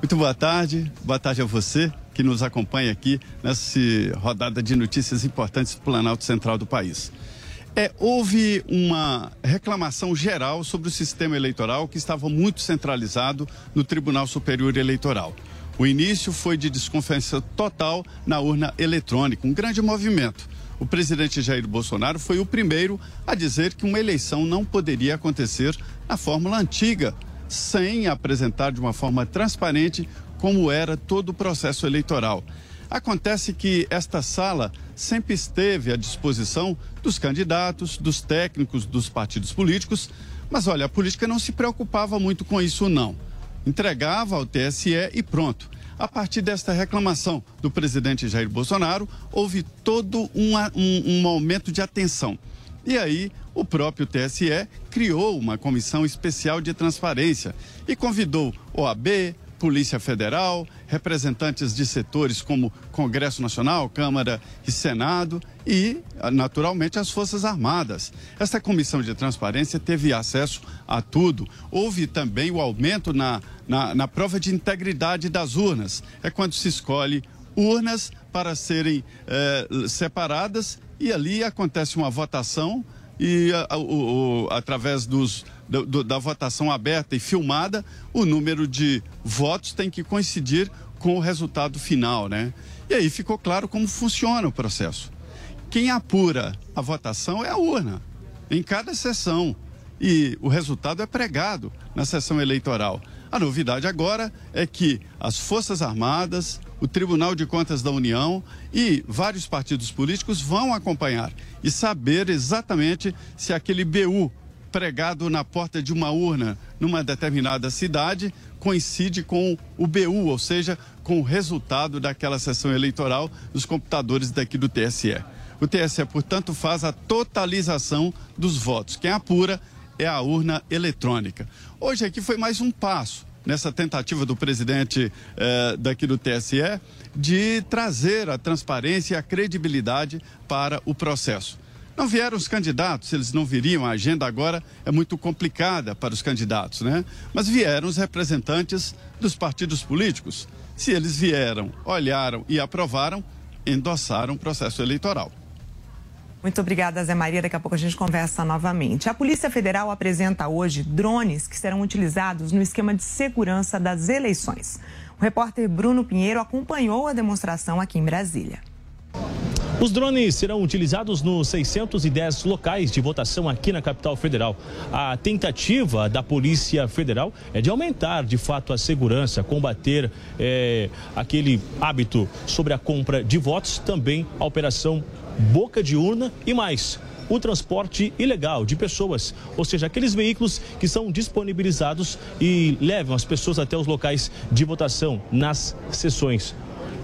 Muito boa tarde, boa tarde a você que nos acompanha aqui nessa rodada de notícias importantes do Planalto Central do país. É, houve uma reclamação geral sobre o sistema eleitoral que estava muito centralizado no Tribunal Superior Eleitoral. O início foi de desconfiança total na urna eletrônica, um grande movimento. O presidente Jair Bolsonaro foi o primeiro a dizer que uma eleição não poderia acontecer na fórmula antiga, sem apresentar de uma forma transparente como era todo o processo eleitoral. Acontece que esta sala sempre esteve à disposição dos candidatos, dos técnicos, dos partidos políticos, mas olha, a política não se preocupava muito com isso, não. Entregava ao TSE e pronto. A partir desta reclamação do presidente Jair Bolsonaro, houve todo um, um, um aumento de atenção. E aí, o próprio TSE criou uma comissão especial de transparência e convidou OAB, Polícia Federal, representantes de setores como Congresso Nacional, Câmara e Senado e, naturalmente, as Forças Armadas. Esta comissão de transparência teve acesso a tudo. Houve também o aumento na, na, na prova de integridade das urnas. É quando se escolhe urnas para serem eh, separadas e ali acontece uma votação e a, o, através dos, do, da votação aberta e filmada, o número de votos tem que coincidir com o resultado final, né? E aí ficou claro como funciona o processo. Quem apura a votação é a urna, em cada sessão. E o resultado é pregado na sessão eleitoral. A novidade agora é que as Forças Armadas, o Tribunal de Contas da União e vários partidos políticos vão acompanhar e saber exatamente se aquele BU pregado na porta de uma urna numa determinada cidade coincide com o BU, ou seja, com o resultado daquela sessão eleitoral dos computadores daqui do TSE. O TSE, portanto, faz a totalização dos votos. Quem apura é a urna eletrônica. Hoje aqui foi mais um passo nessa tentativa do presidente eh, daqui do TSE de trazer a transparência e a credibilidade para o processo. Não vieram os candidatos, eles não viriam, a agenda agora é muito complicada para os candidatos, né? Mas vieram os representantes dos partidos políticos. Se eles vieram, olharam e aprovaram, endossaram o processo eleitoral.
Muito obrigada, Zé Maria. Daqui a pouco a gente conversa novamente. A Polícia Federal apresenta hoje drones que serão utilizados no esquema de segurança das eleições. O repórter Bruno Pinheiro acompanhou a demonstração aqui em Brasília.
Os drones serão utilizados nos 610 locais de votação aqui na capital federal. A tentativa da Polícia Federal é de aumentar, de fato, a segurança, combater é, aquele hábito sobre a compra de votos, também a operação boca de urna e mais o transporte ilegal de pessoas, ou seja, aqueles veículos que são disponibilizados e levam as pessoas até os locais de votação nas sessões.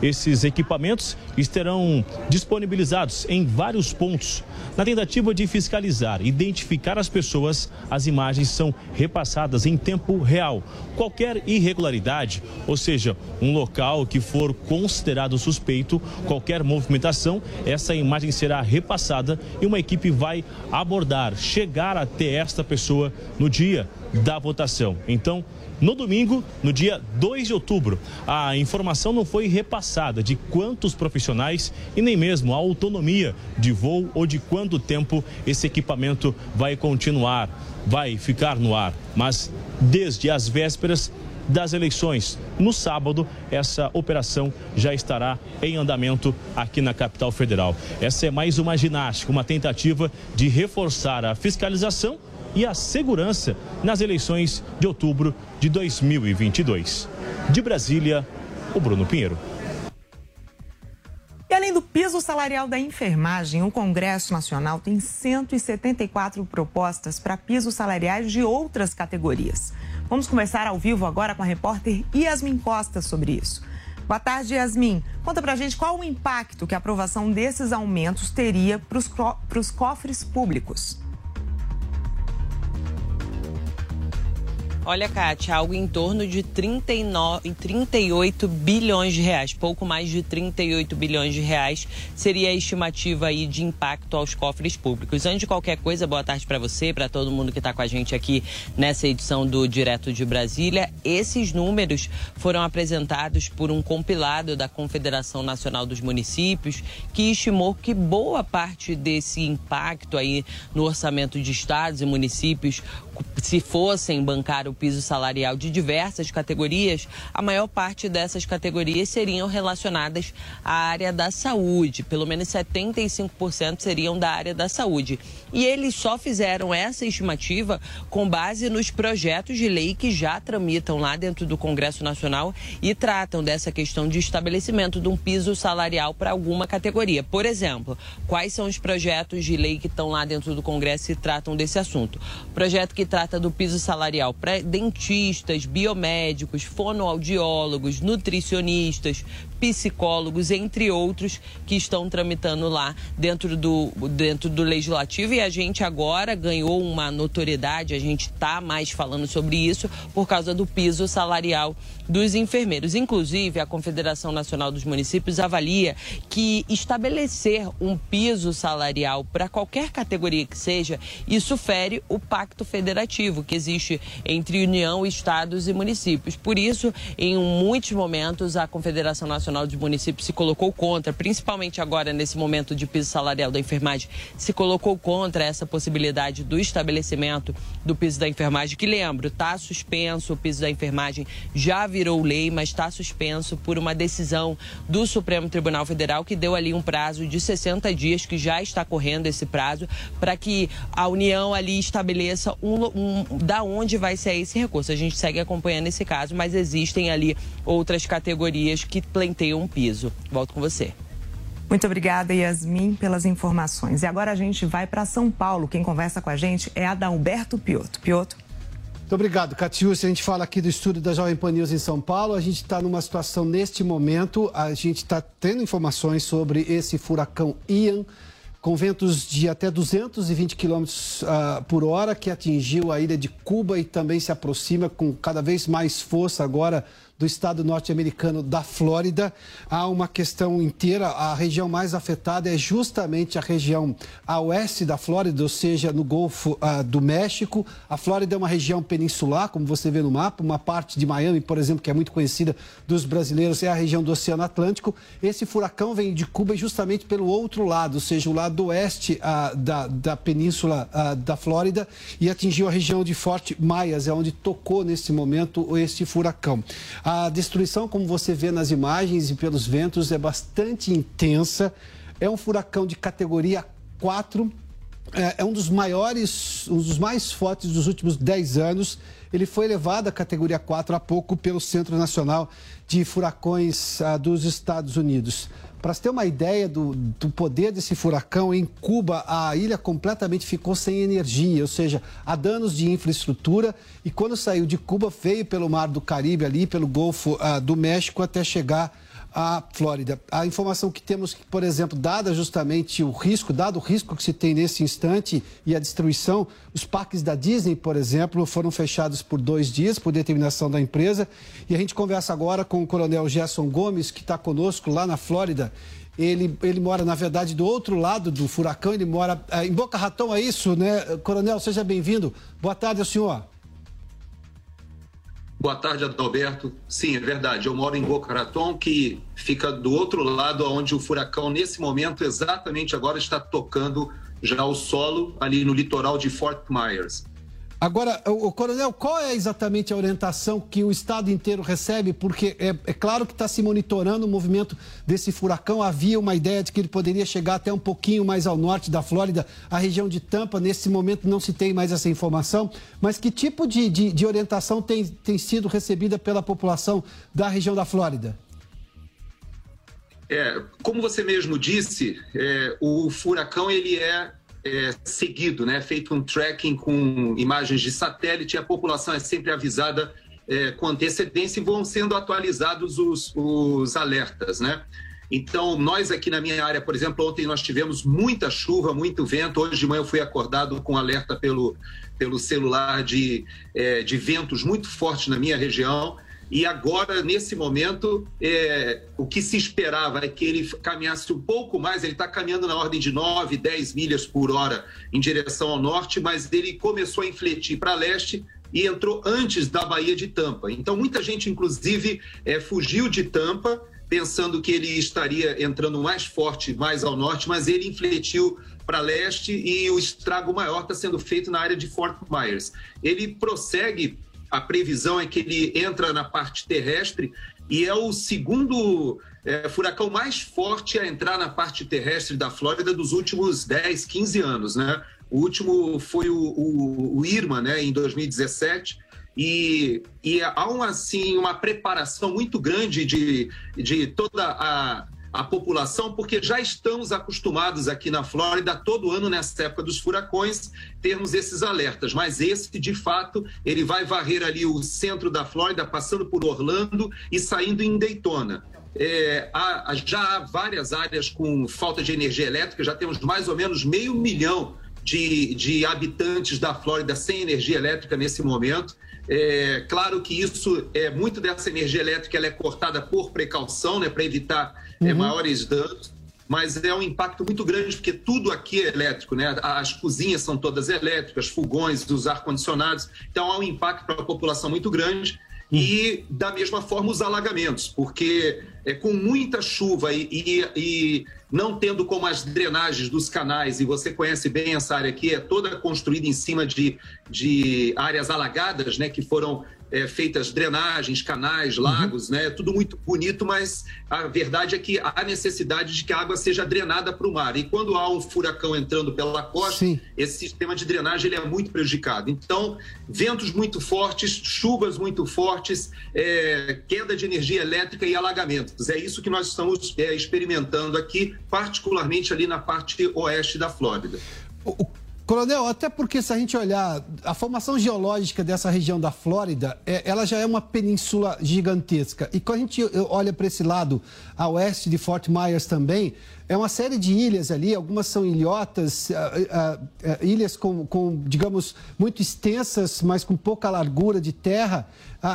Esses equipamentos estarão disponibilizados em vários pontos. Na tentativa de fiscalizar, identificar as pessoas, as imagens são repassadas em tempo real. Qualquer irregularidade, ou seja, um local que for considerado suspeito, qualquer movimentação, essa imagem será repassada e uma equipe vai abordar, chegar até esta pessoa no dia da votação. Então, no domingo, no dia 2 de outubro, a informação não foi repassada de quantos profissionais e nem mesmo a autonomia de voo ou de quanto tempo esse equipamento vai continuar, vai ficar no ar. Mas desde as vésperas das eleições. No sábado, essa operação já estará em andamento aqui na capital federal. Essa é mais uma ginástica, uma tentativa de reforçar a fiscalização e a segurança nas eleições de outubro de 2022. De Brasília, o Bruno Pinheiro.
E além do piso salarial da enfermagem, o Congresso Nacional tem 174 propostas para pisos salariais de outras categorias. Vamos conversar ao vivo agora com a repórter Yasmin Costa sobre isso. Boa tarde, Yasmin. Conta pra gente qual o impacto que a aprovação desses aumentos teria para os cofres públicos.
Olha, Kátia, algo em torno de 39, 38 bilhões de reais, pouco mais de 38 bilhões de reais seria a estimativa aí de impacto aos cofres públicos. Antes de qualquer coisa, boa tarde para você, para todo mundo que está com a gente aqui nessa edição do Direto de Brasília. Esses números foram apresentados por um compilado da Confederação Nacional dos Municípios, que estimou que boa parte desse impacto aí no orçamento de estados e municípios, se fossem bancar o piso salarial de diversas categorias, a maior parte dessas categorias seriam relacionadas à área da saúde. Pelo menos 75% seriam da área da saúde. E eles só fizeram essa estimativa com base nos projetos de lei que já tramitam lá dentro do Congresso Nacional e tratam dessa questão de estabelecimento de um piso salarial para alguma categoria. Por exemplo, quais são os projetos de lei que estão lá dentro do Congresso e tratam desse assunto? Projeto que trata do piso salarial para dentistas, biomédicos, fonoaudiólogos, nutricionistas, psicólogos, entre outros, que estão tramitando lá dentro do, dentro do legislativo. E a gente agora ganhou uma notoriedade, a gente está mais falando sobre isso por causa do piso salarial dos enfermeiros. Inclusive, a Confederação Nacional dos Municípios avalia que estabelecer um piso salarial para qualquer categoria que seja, isso fere o pacto federativo que existe entre União, Estados e municípios. Por isso, em muitos momentos, a Confederação Nacional dos Municípios se colocou contra, principalmente agora nesse momento de piso salarial da enfermagem, se colocou contra essa possibilidade do estabelecimento do piso da enfermagem, que lembro, está suspenso o piso da enfermagem, já virou lei, mas está suspenso por uma decisão do Supremo Tribunal Federal que deu ali um prazo de 60 dias, que já está correndo esse prazo, para que a União ali estabeleça um, um, da onde vai sair esse recurso. A gente segue acompanhando esse caso, mas existem ali outras categorias que pleiteiam um piso. Volto com você.
Muito obrigada, Yasmin, pelas informações. E agora a gente vai para São Paulo. Quem conversa com a gente é Adalberto Piotto. Piotto.
Muito obrigado, Catiúcia. A gente fala aqui do estúdio da Jovem Pan News em São Paulo. A gente está numa situação neste momento, a gente está tendo informações sobre esse furacão Ian, com ventos de até 220 km uh, por hora, que atingiu a ilha de Cuba e também se aproxima com cada vez mais força agora do estado norte-americano da Flórida. Há uma questão inteira, a região mais afetada é justamente a região a oeste da Flórida, ou seja, no Golfo uh, do México. A Flórida é uma região peninsular, como você vê no mapa, uma parte de Miami, por exemplo, que é muito conhecida dos brasileiros, é a região do Oceano Atlântico. Esse furacão vem de Cuba justamente pelo outro lado, ou seja, o lado oeste uh, da, da península uh, da Flórida e atingiu a região de Forte Myers, é onde tocou nesse momento esse furacão. A destruição, como você vê nas imagens e pelos ventos, é bastante intensa. É um furacão de categoria 4. É, é um dos maiores, um dos mais fortes dos últimos 10 anos. Ele foi elevado à categoria 4 há pouco pelo Centro Nacional de Furacões ah, dos Estados Unidos. Para você ter uma ideia do, do, poder desse furacão, em Cuba a ilha completamente ficou sem energia, ou seja, há danos de infraestrutura. E quando saiu de Cuba, veio pelo Mar do Caribe, ali pelo Golfo ah, do México, até chegar à Flórida. A informação que temos, por exemplo, dada justamente o risco, dado o risco que se tem nesse instante e a destruição, os parques da Disney, por exemplo, foram fechados por dois dias, por determinação da empresa. E a gente conversa agora com o coronel Gerson Gomes, que está conosco lá na Flórida. Ele, ele mora, na verdade, do outro lado do furacão, ele mora é, em Boca Raton, é isso, né? Coronel, seja bem-vindo. Boa tarde ao senhor.
Boa tarde, Adalberto. Sim, é verdade. Eu moro em Boca Raton, que fica do outro lado, onde o furacão, nesse momento, exatamente agora, está tocando já o solo ali no litoral de Fort Myers.
Agora, o, coronel, qual é exatamente a orientação que o estado inteiro recebe? Porque é, é claro que está se monitorando o movimento desse furacão. Havia uma ideia de que ele poderia chegar até um pouquinho mais ao norte da Flórida, a região de Tampa. Nesse momento não se tem mais essa informação. Mas que tipo de, de, de orientação tem, tem sido recebida pela população da região da Flórida?
É, como você mesmo disse, é, o furacão ele é é, seguido, né? feito um tracking com imagens de satélite, a população é sempre avisada é, com antecedência e vão sendo atualizados os, os alertas. Né? Então, nós aqui na minha área, por exemplo, ontem nós tivemos muita chuva, muito vento. Hoje de manhã eu fui acordado com alerta pelo, pelo celular de, é, de ventos muito fortes na minha região. E agora, nesse momento, é, o que se esperava é que ele caminhasse um pouco mais. Ele está caminhando na ordem de 9, 10 milhas por hora em direção ao norte, mas ele começou a infletir para leste e entrou antes da Baía de Tampa. Então, muita gente, inclusive, é, fugiu de Tampa, pensando que ele estaria entrando mais forte, mais ao norte, mas ele infletiu para leste e o estrago maior está sendo feito na área de Fort Myers. Ele prossegue a previsão é que ele entra na parte terrestre e é o segundo é, furacão mais forte a entrar na parte terrestre da Flórida dos últimos 10, 15 anos, né? O último foi o, o, o Irma, né, em 2017, e, e há um, assim, uma preparação muito grande de, de toda a, a população, porque já estamos acostumados aqui na Flórida, todo ano nessa época dos furacões, termos esses alertas. Mas esse, de fato, ele vai varrer ali o centro da Flórida, passando por Orlando e saindo em Daytona. É, há, já há várias áreas com falta de energia elétrica, já temos mais ou menos meio milhão de, de habitantes da Flórida sem energia elétrica nesse momento. É, claro que isso é muito dessa energia elétrica ela é cortada por precaução, né, para evitar uhum. é, maiores danos, mas é um impacto muito grande porque tudo aqui é elétrico, né? As cozinhas são todas elétricas, fogões, os ar condicionados, então há um impacto para a população muito grande. Uhum. E da mesma forma os alagamentos, porque é, com muita chuva e, e, e não tendo como as drenagens dos canais, e você conhece bem essa área aqui, é toda construída em cima de, de áreas alagadas, né, que foram é, feitas drenagens, canais, uhum. lagos, uhum. né? Tudo muito bonito, mas a verdade é que há necessidade de que a água seja drenada para o mar. E quando há um furacão entrando pela costa, Sim. esse sistema de drenagem ele é muito prejudicado. Então, ventos muito fortes, chuvas muito fortes, é, queda de energia elétrica e alagamentos. É isso que nós estamos é, experimentando aqui, particularmente ali na parte oeste da Flórida.
O Coronel, até porque se a gente olhar a formação geológica dessa região da Flórida, é, ela já é uma península gigantesca. E quando a gente olha para esse lado, a oeste de Fort Myers também, é uma série de ilhas ali, algumas são ilhotas, uh, uh, uh, ilhas com, com, digamos, muito extensas, mas com pouca largura de terra.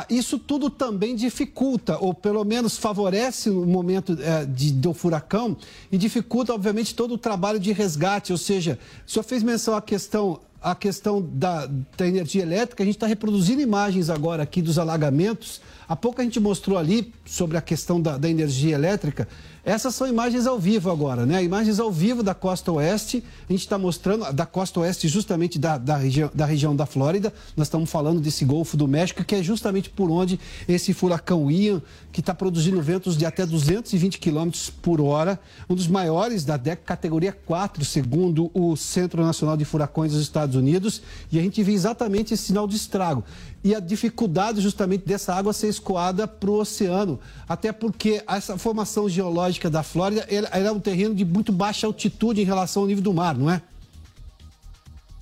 Isso tudo também dificulta, ou pelo menos favorece o momento eh, de, do furacão e dificulta, obviamente, todo o trabalho de resgate. Ou seja, o senhor fez menção à questão a questão da, da energia elétrica, a gente está reproduzindo imagens agora aqui dos alagamentos Há pouco a gente mostrou ali sobre a questão da, da energia elétrica. Essas são imagens ao vivo agora, né? Imagens ao vivo da costa oeste. A gente está mostrando da costa oeste, justamente da, da, região, da região da Flórida. Nós estamos falando desse Golfo do México, que é justamente por onde esse furacão Ian, que está produzindo ventos de até 220 km por hora, um dos maiores da década, categoria 4, segundo o Centro Nacional de Furacões dos Estados Unidos. E a gente vê exatamente esse sinal de estrago e a dificuldade justamente dessa água ser escoada para o oceano, até porque essa formação geológica da Flórida ela é um terreno de muito baixa altitude em relação ao nível do mar, não é?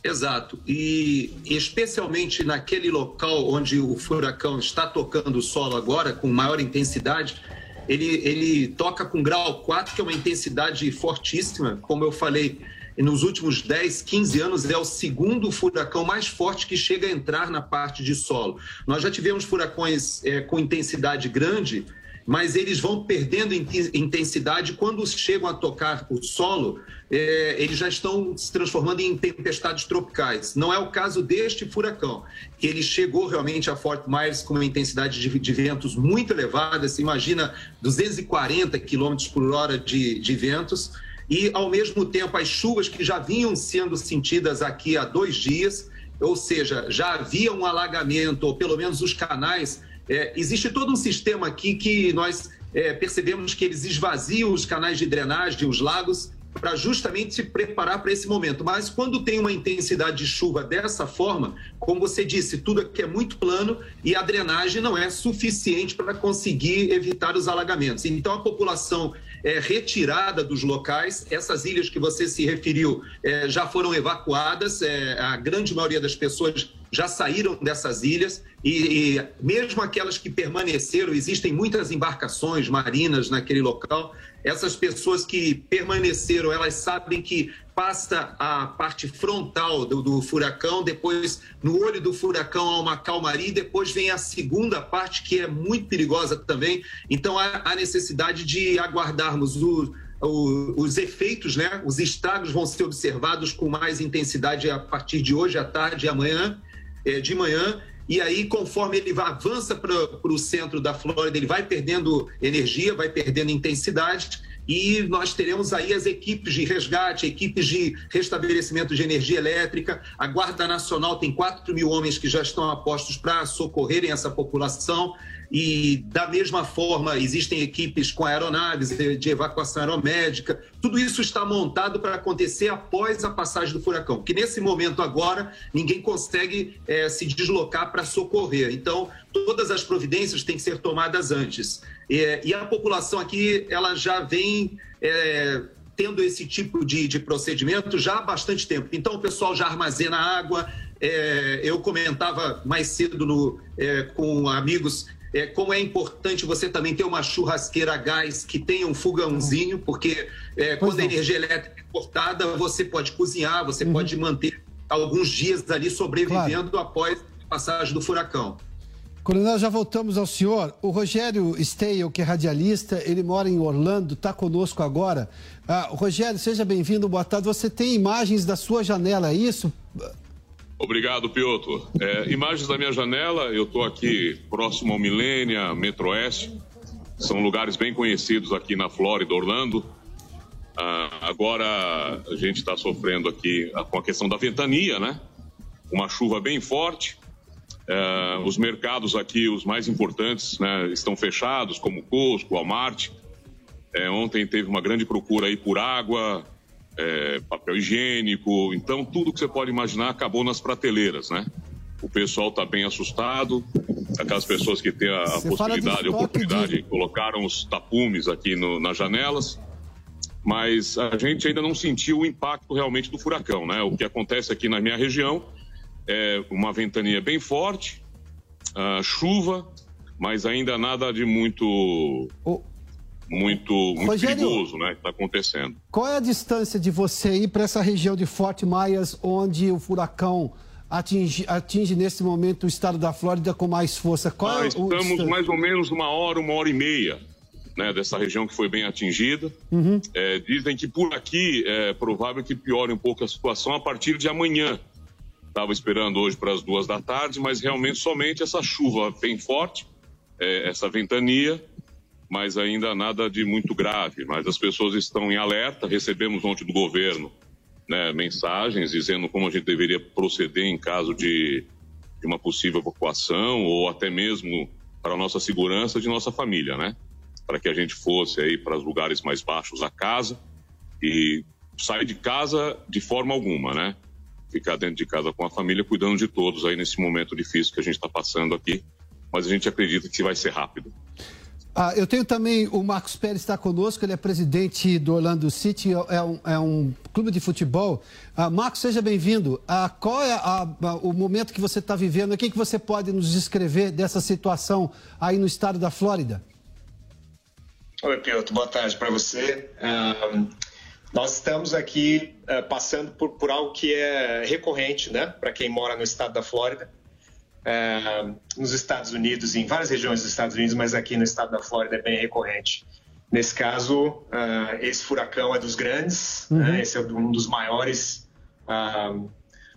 Exato. E especialmente naquele local onde o furacão está tocando o solo agora, com maior intensidade, ele, ele toca com grau 4, que é uma intensidade fortíssima, como eu falei nos últimos 10, 15 anos é o segundo furacão mais forte que chega a entrar na parte de solo. Nós já tivemos furacões é, com intensidade grande, mas eles vão perdendo intensidade quando chegam a tocar o solo, é, eles já estão se transformando em tempestades tropicais. Não é o caso deste furacão, que ele chegou realmente a Fort Myers com uma intensidade de, de ventos muito elevada, se imagina 240 km por hora de, de ventos e, ao mesmo tempo, as chuvas que já vinham sendo sentidas aqui há dois dias, ou seja, já havia um alagamento, ou pelo menos os canais. É, existe todo um sistema aqui que nós é, percebemos que eles esvaziam os canais de drenagem, os lagos, para justamente se preparar para esse momento. Mas quando tem uma intensidade de chuva dessa forma, como você disse, tudo aqui é muito plano e a drenagem não é suficiente para conseguir evitar os alagamentos. Então a população é, retirada dos locais. Essas ilhas que você se referiu é, já foram evacuadas, é, a grande maioria das pessoas já saíram dessas ilhas e, e, mesmo aquelas que permaneceram, existem muitas embarcações marinas naquele local. Essas pessoas que permaneceram, elas sabem que passa a parte frontal do, do, furacão, depois no olho do furacão há uma calmaria e depois vem a segunda parte que é muito perigosa também. Então há, há necessidade de aguardarmos o, o, os efeitos, né? Os estragos vão ser observados com mais intensidade a partir de hoje à tarde e amanhã, é, de manhã. E aí, conforme ele avança para o centro da Flórida, ele vai perdendo energia, vai perdendo intensidade e nós teremos aí as equipes de resgate, equipes de restabelecimento de energia elétrica. A Guarda Nacional tem 4 mil homens que já estão apostos para socorrerem essa população. E, da mesma forma, existem equipes com aeronaves de evacuação aeromédica. Tudo isso está montado para acontecer após a passagem do furacão, que nesse momento agora ninguém consegue é, se deslocar para socorrer. Então, todas as providências têm que ser tomadas antes. É, e a população aqui, ela já vem. É, tendo esse tipo de, de, procedimento já há bastante tempo. Então, o pessoal já armazena água. É, eu comentava mais cedo no, é, com amigos é, como é importante você também ter uma churrasqueira a gás que tenha um fogãozinho, porque é, quando a energia elétrica é cortada, você pode cozinhar, você uhum. pode manter alguns dias ali sobrevivendo claro. após a passagem do furacão.
Coronel, já voltamos ao senhor. O Rogério Steil, que é radialista, ele mora em Orlando, está conosco agora. Ah, Rogério, seja bem-vindo, boa tarde. Você tem imagens da sua janela, é isso?
Obrigado, Piotr. É, imagens da minha janela, eu estou aqui próximo ao Milênia, Metroeste. São lugares bem conhecidos aqui na Flórida, Orlando. Ah, agora a gente está sofrendo aqui com a questão da ventania, né? Uma chuva bem forte. É, os mercados aqui, os mais importantes, né, estão fechados, como Costco, Walmart. É, ontem teve uma grande procura aí por água, é, papel higiênico, então tudo que você pode imaginar acabou nas prateleiras, né? O pessoal está bem assustado, aquelas pessoas que têm a, a possibilidade, a oportunidade, de... colocaram os tapumes aqui no, nas janelas, mas a gente ainda não sentiu o impacto realmente do furacão, né? O que acontece aqui na minha região é uma ventania bem forte, uh, chuva, mas ainda nada de muito muito, muito Rogério, perigoso, né, que está acontecendo.
Qual é a distância de você ir para essa região de Fort Myers, onde o furacão atinge, atinge nesse momento o estado da Flórida com mais força? Qual
Nós
é
o estamos distância? mais ou menos uma hora, uma hora e meia. Né, dessa região que foi bem atingida. Uhum. É, dizem que por aqui é provável que piore um pouco a situação a partir de amanhã. Estava esperando hoje para as duas da tarde, mas realmente somente essa chuva bem forte é, essa ventania, mas ainda nada de muito grave. Mas as pessoas estão em alerta. Recebemos ontem do governo né, mensagens dizendo como a gente deveria proceder em caso de, de uma possível evacuação ou até mesmo para a nossa segurança de nossa família, né? Para que a gente fosse aí para os lugares mais baixos da casa e sair de casa de forma alguma, né? Ficar dentro de casa com a família, cuidando de todos aí nesse momento difícil que a gente está passando aqui. Mas a gente acredita que vai ser rápido.
Ah, eu tenho também o Marcos Pérez está conosco, ele é presidente do Orlando City, é um, é um clube de futebol. Ah, Marcos, seja bem-vindo. Ah, qual é a, a, o momento que você está vivendo? O que, que você pode nos descrever dessa situação aí no estado da Flórida?
Oi, Piotr, boa tarde para você. nós estamos aqui uh, passando por, por algo que é recorrente né, para quem mora no estado da Flórida é, nos Estados Unidos, em várias regiões dos Estados Unidos, mas aqui no estado da Flórida é bem recorrente. Nesse caso, uh, esse furacão é dos grandes, uhum. né? esse é um dos maiores. Uh,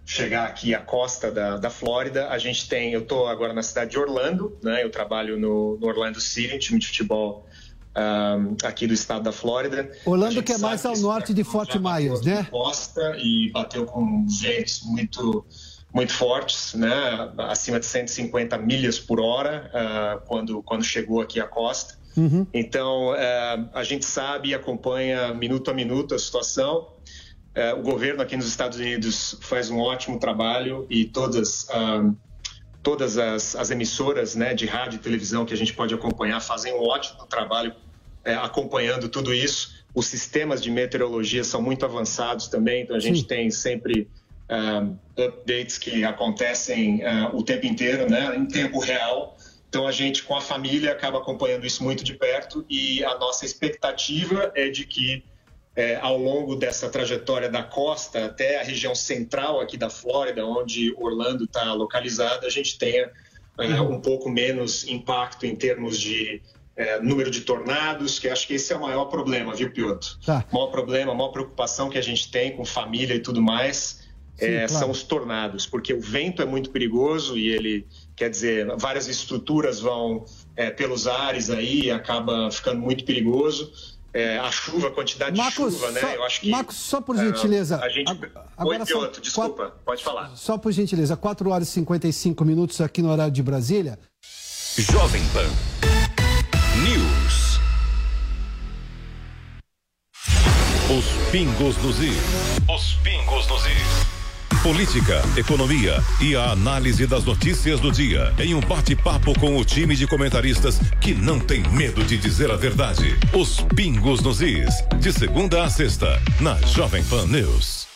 chegar aqui à costa da, da Flórida, a gente tem, eu estou agora na cidade de Orlando, né? Eu trabalho no, no Orlando City, um time de futebol um, aqui do estado da Flórida.
Orlando que é mais ao norte de Fort Myers, né?
Costa e bateu com ventos muito muito fortes, né, acima de 150 milhas por hora uh, quando, quando chegou aqui à costa. Uhum. Então, uh, a gente sabe e acompanha minuto a minuto a situação. Uh, o governo aqui nos Estados Unidos faz um ótimo trabalho e todas, todas as, as, emissoras né, de rádio e televisão que a gente pode acompanhar fazem um ótimo trabalho acompanhando tudo isso. Os sistemas de meteorologia são muito avançados também, então a gente Sim. tem sempre uh, updates que acontecem uh, o tempo inteiro, né, em tempo real. Então a gente com a família acaba acompanhando isso muito de perto e a nossa expectativa é de que é, ao longo dessa trajetória da costa até a região central aqui da Flórida, onde Orlando está localizada, a gente tenha é, um pouco menos impacto em termos de é, número de tornados, que acho que esse é o maior problema, viu, Piotr? Tá. O maior problema, a maior preocupação que a gente tem com família e tudo mais Sim, é, claro. são os tornados, porque o vento é muito perigoso e ele, quer dizer, várias estruturas vão é, pelos ares aí, acaba ficando muito perigoso. É, a chuva, a quantidade Marcos, de chuva, né?
Eu acho que. Marcos, só por gentileza.
A, a gente... Agora Oi, Piotr, desculpa, quatro... pode falar.
Só por gentileza, 4 horas e 55 minutos aqui no horário de Brasília.
Jovem Pan News.
Os pingos nos is. Os pingos nos is política, economia e a análise das notícias do dia em um bate-papo com o time de comentaristas que não tem medo de dizer a verdade. Os pingos nos is, de segunda a sexta, na Jovem Pan News.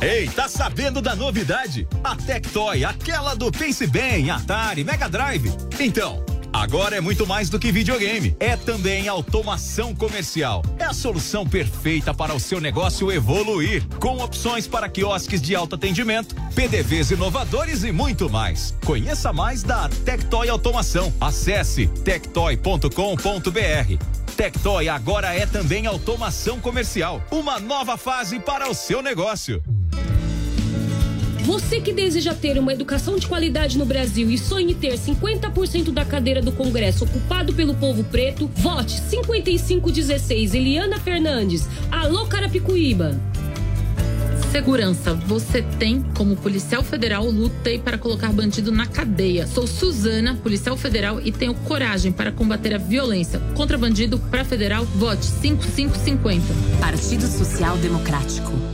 Ei, tá sabendo da novidade? A Tectoy, aquela do Pense Bem, Atari, Mega Drive. Então, Agora é muito mais do que videogame. É também automação comercial. É a solução perfeita para o seu negócio evoluir, com opções para quiosques de alto atendimento, PDVs inovadores e muito mais. Conheça mais da Tectoy Automação. Acesse tectoy.com.br. Tectoy agora é também automação comercial. Uma nova fase para o seu negócio.
Você que deseja ter uma educação de qualidade no Brasil e sonha em ter 50% da cadeira do Congresso ocupado pelo povo preto, vote 5516 Eliana Fernandes. Alô Carapicuíba.
Segurança, você tem como policial federal, lutei para colocar bandido na cadeia. Sou Suzana, policial federal e tenho coragem para combater a violência contra bandido para federal. Vote 5550.
Partido Social Democrático.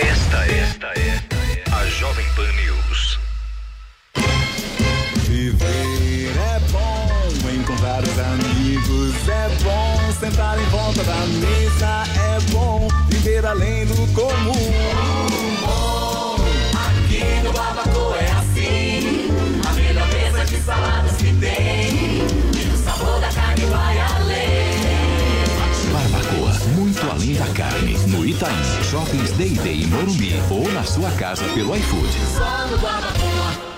Esta é, esta é a Jovem Pan News.
Viver é bom, encontrar os amigos é bom, sentar em volta da mesa é bom, viver além do comum.
Bom, aqui no Babaco é assim, a melhor mesa de saladas
Da Carne, no Itaim, Shoppings Day Day Morumbi ou na sua casa pelo iFood.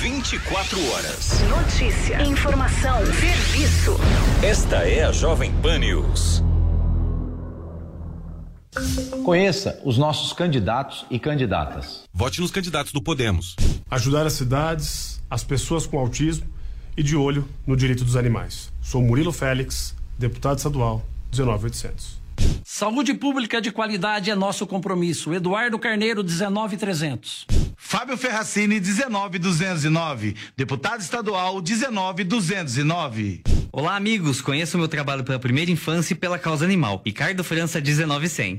24 horas.
Notícia, informação, serviço.
Esta é a Jovem Pan News.
Conheça os nossos candidatos e candidatas.
Vote nos candidatos do Podemos.
Ajudar as cidades, as pessoas com autismo e de olho no direito dos animais. Sou Murilo Félix, deputado estadual 19800.
Saúde pública de qualidade é nosso compromisso. Eduardo Carneiro, 19300.
Fábio Ferracini, 19209. Deputado estadual, 19209.
Olá, amigos. Conheço o meu trabalho pela primeira infância e pela causa animal. Ricardo França, 19100.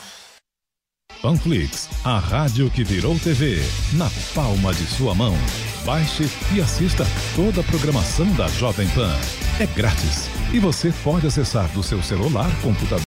Panflix, a rádio que virou TV, na palma de sua mão. Baixe e assista toda a programação da Jovem Pan. É grátis e você pode acessar do seu celular, computador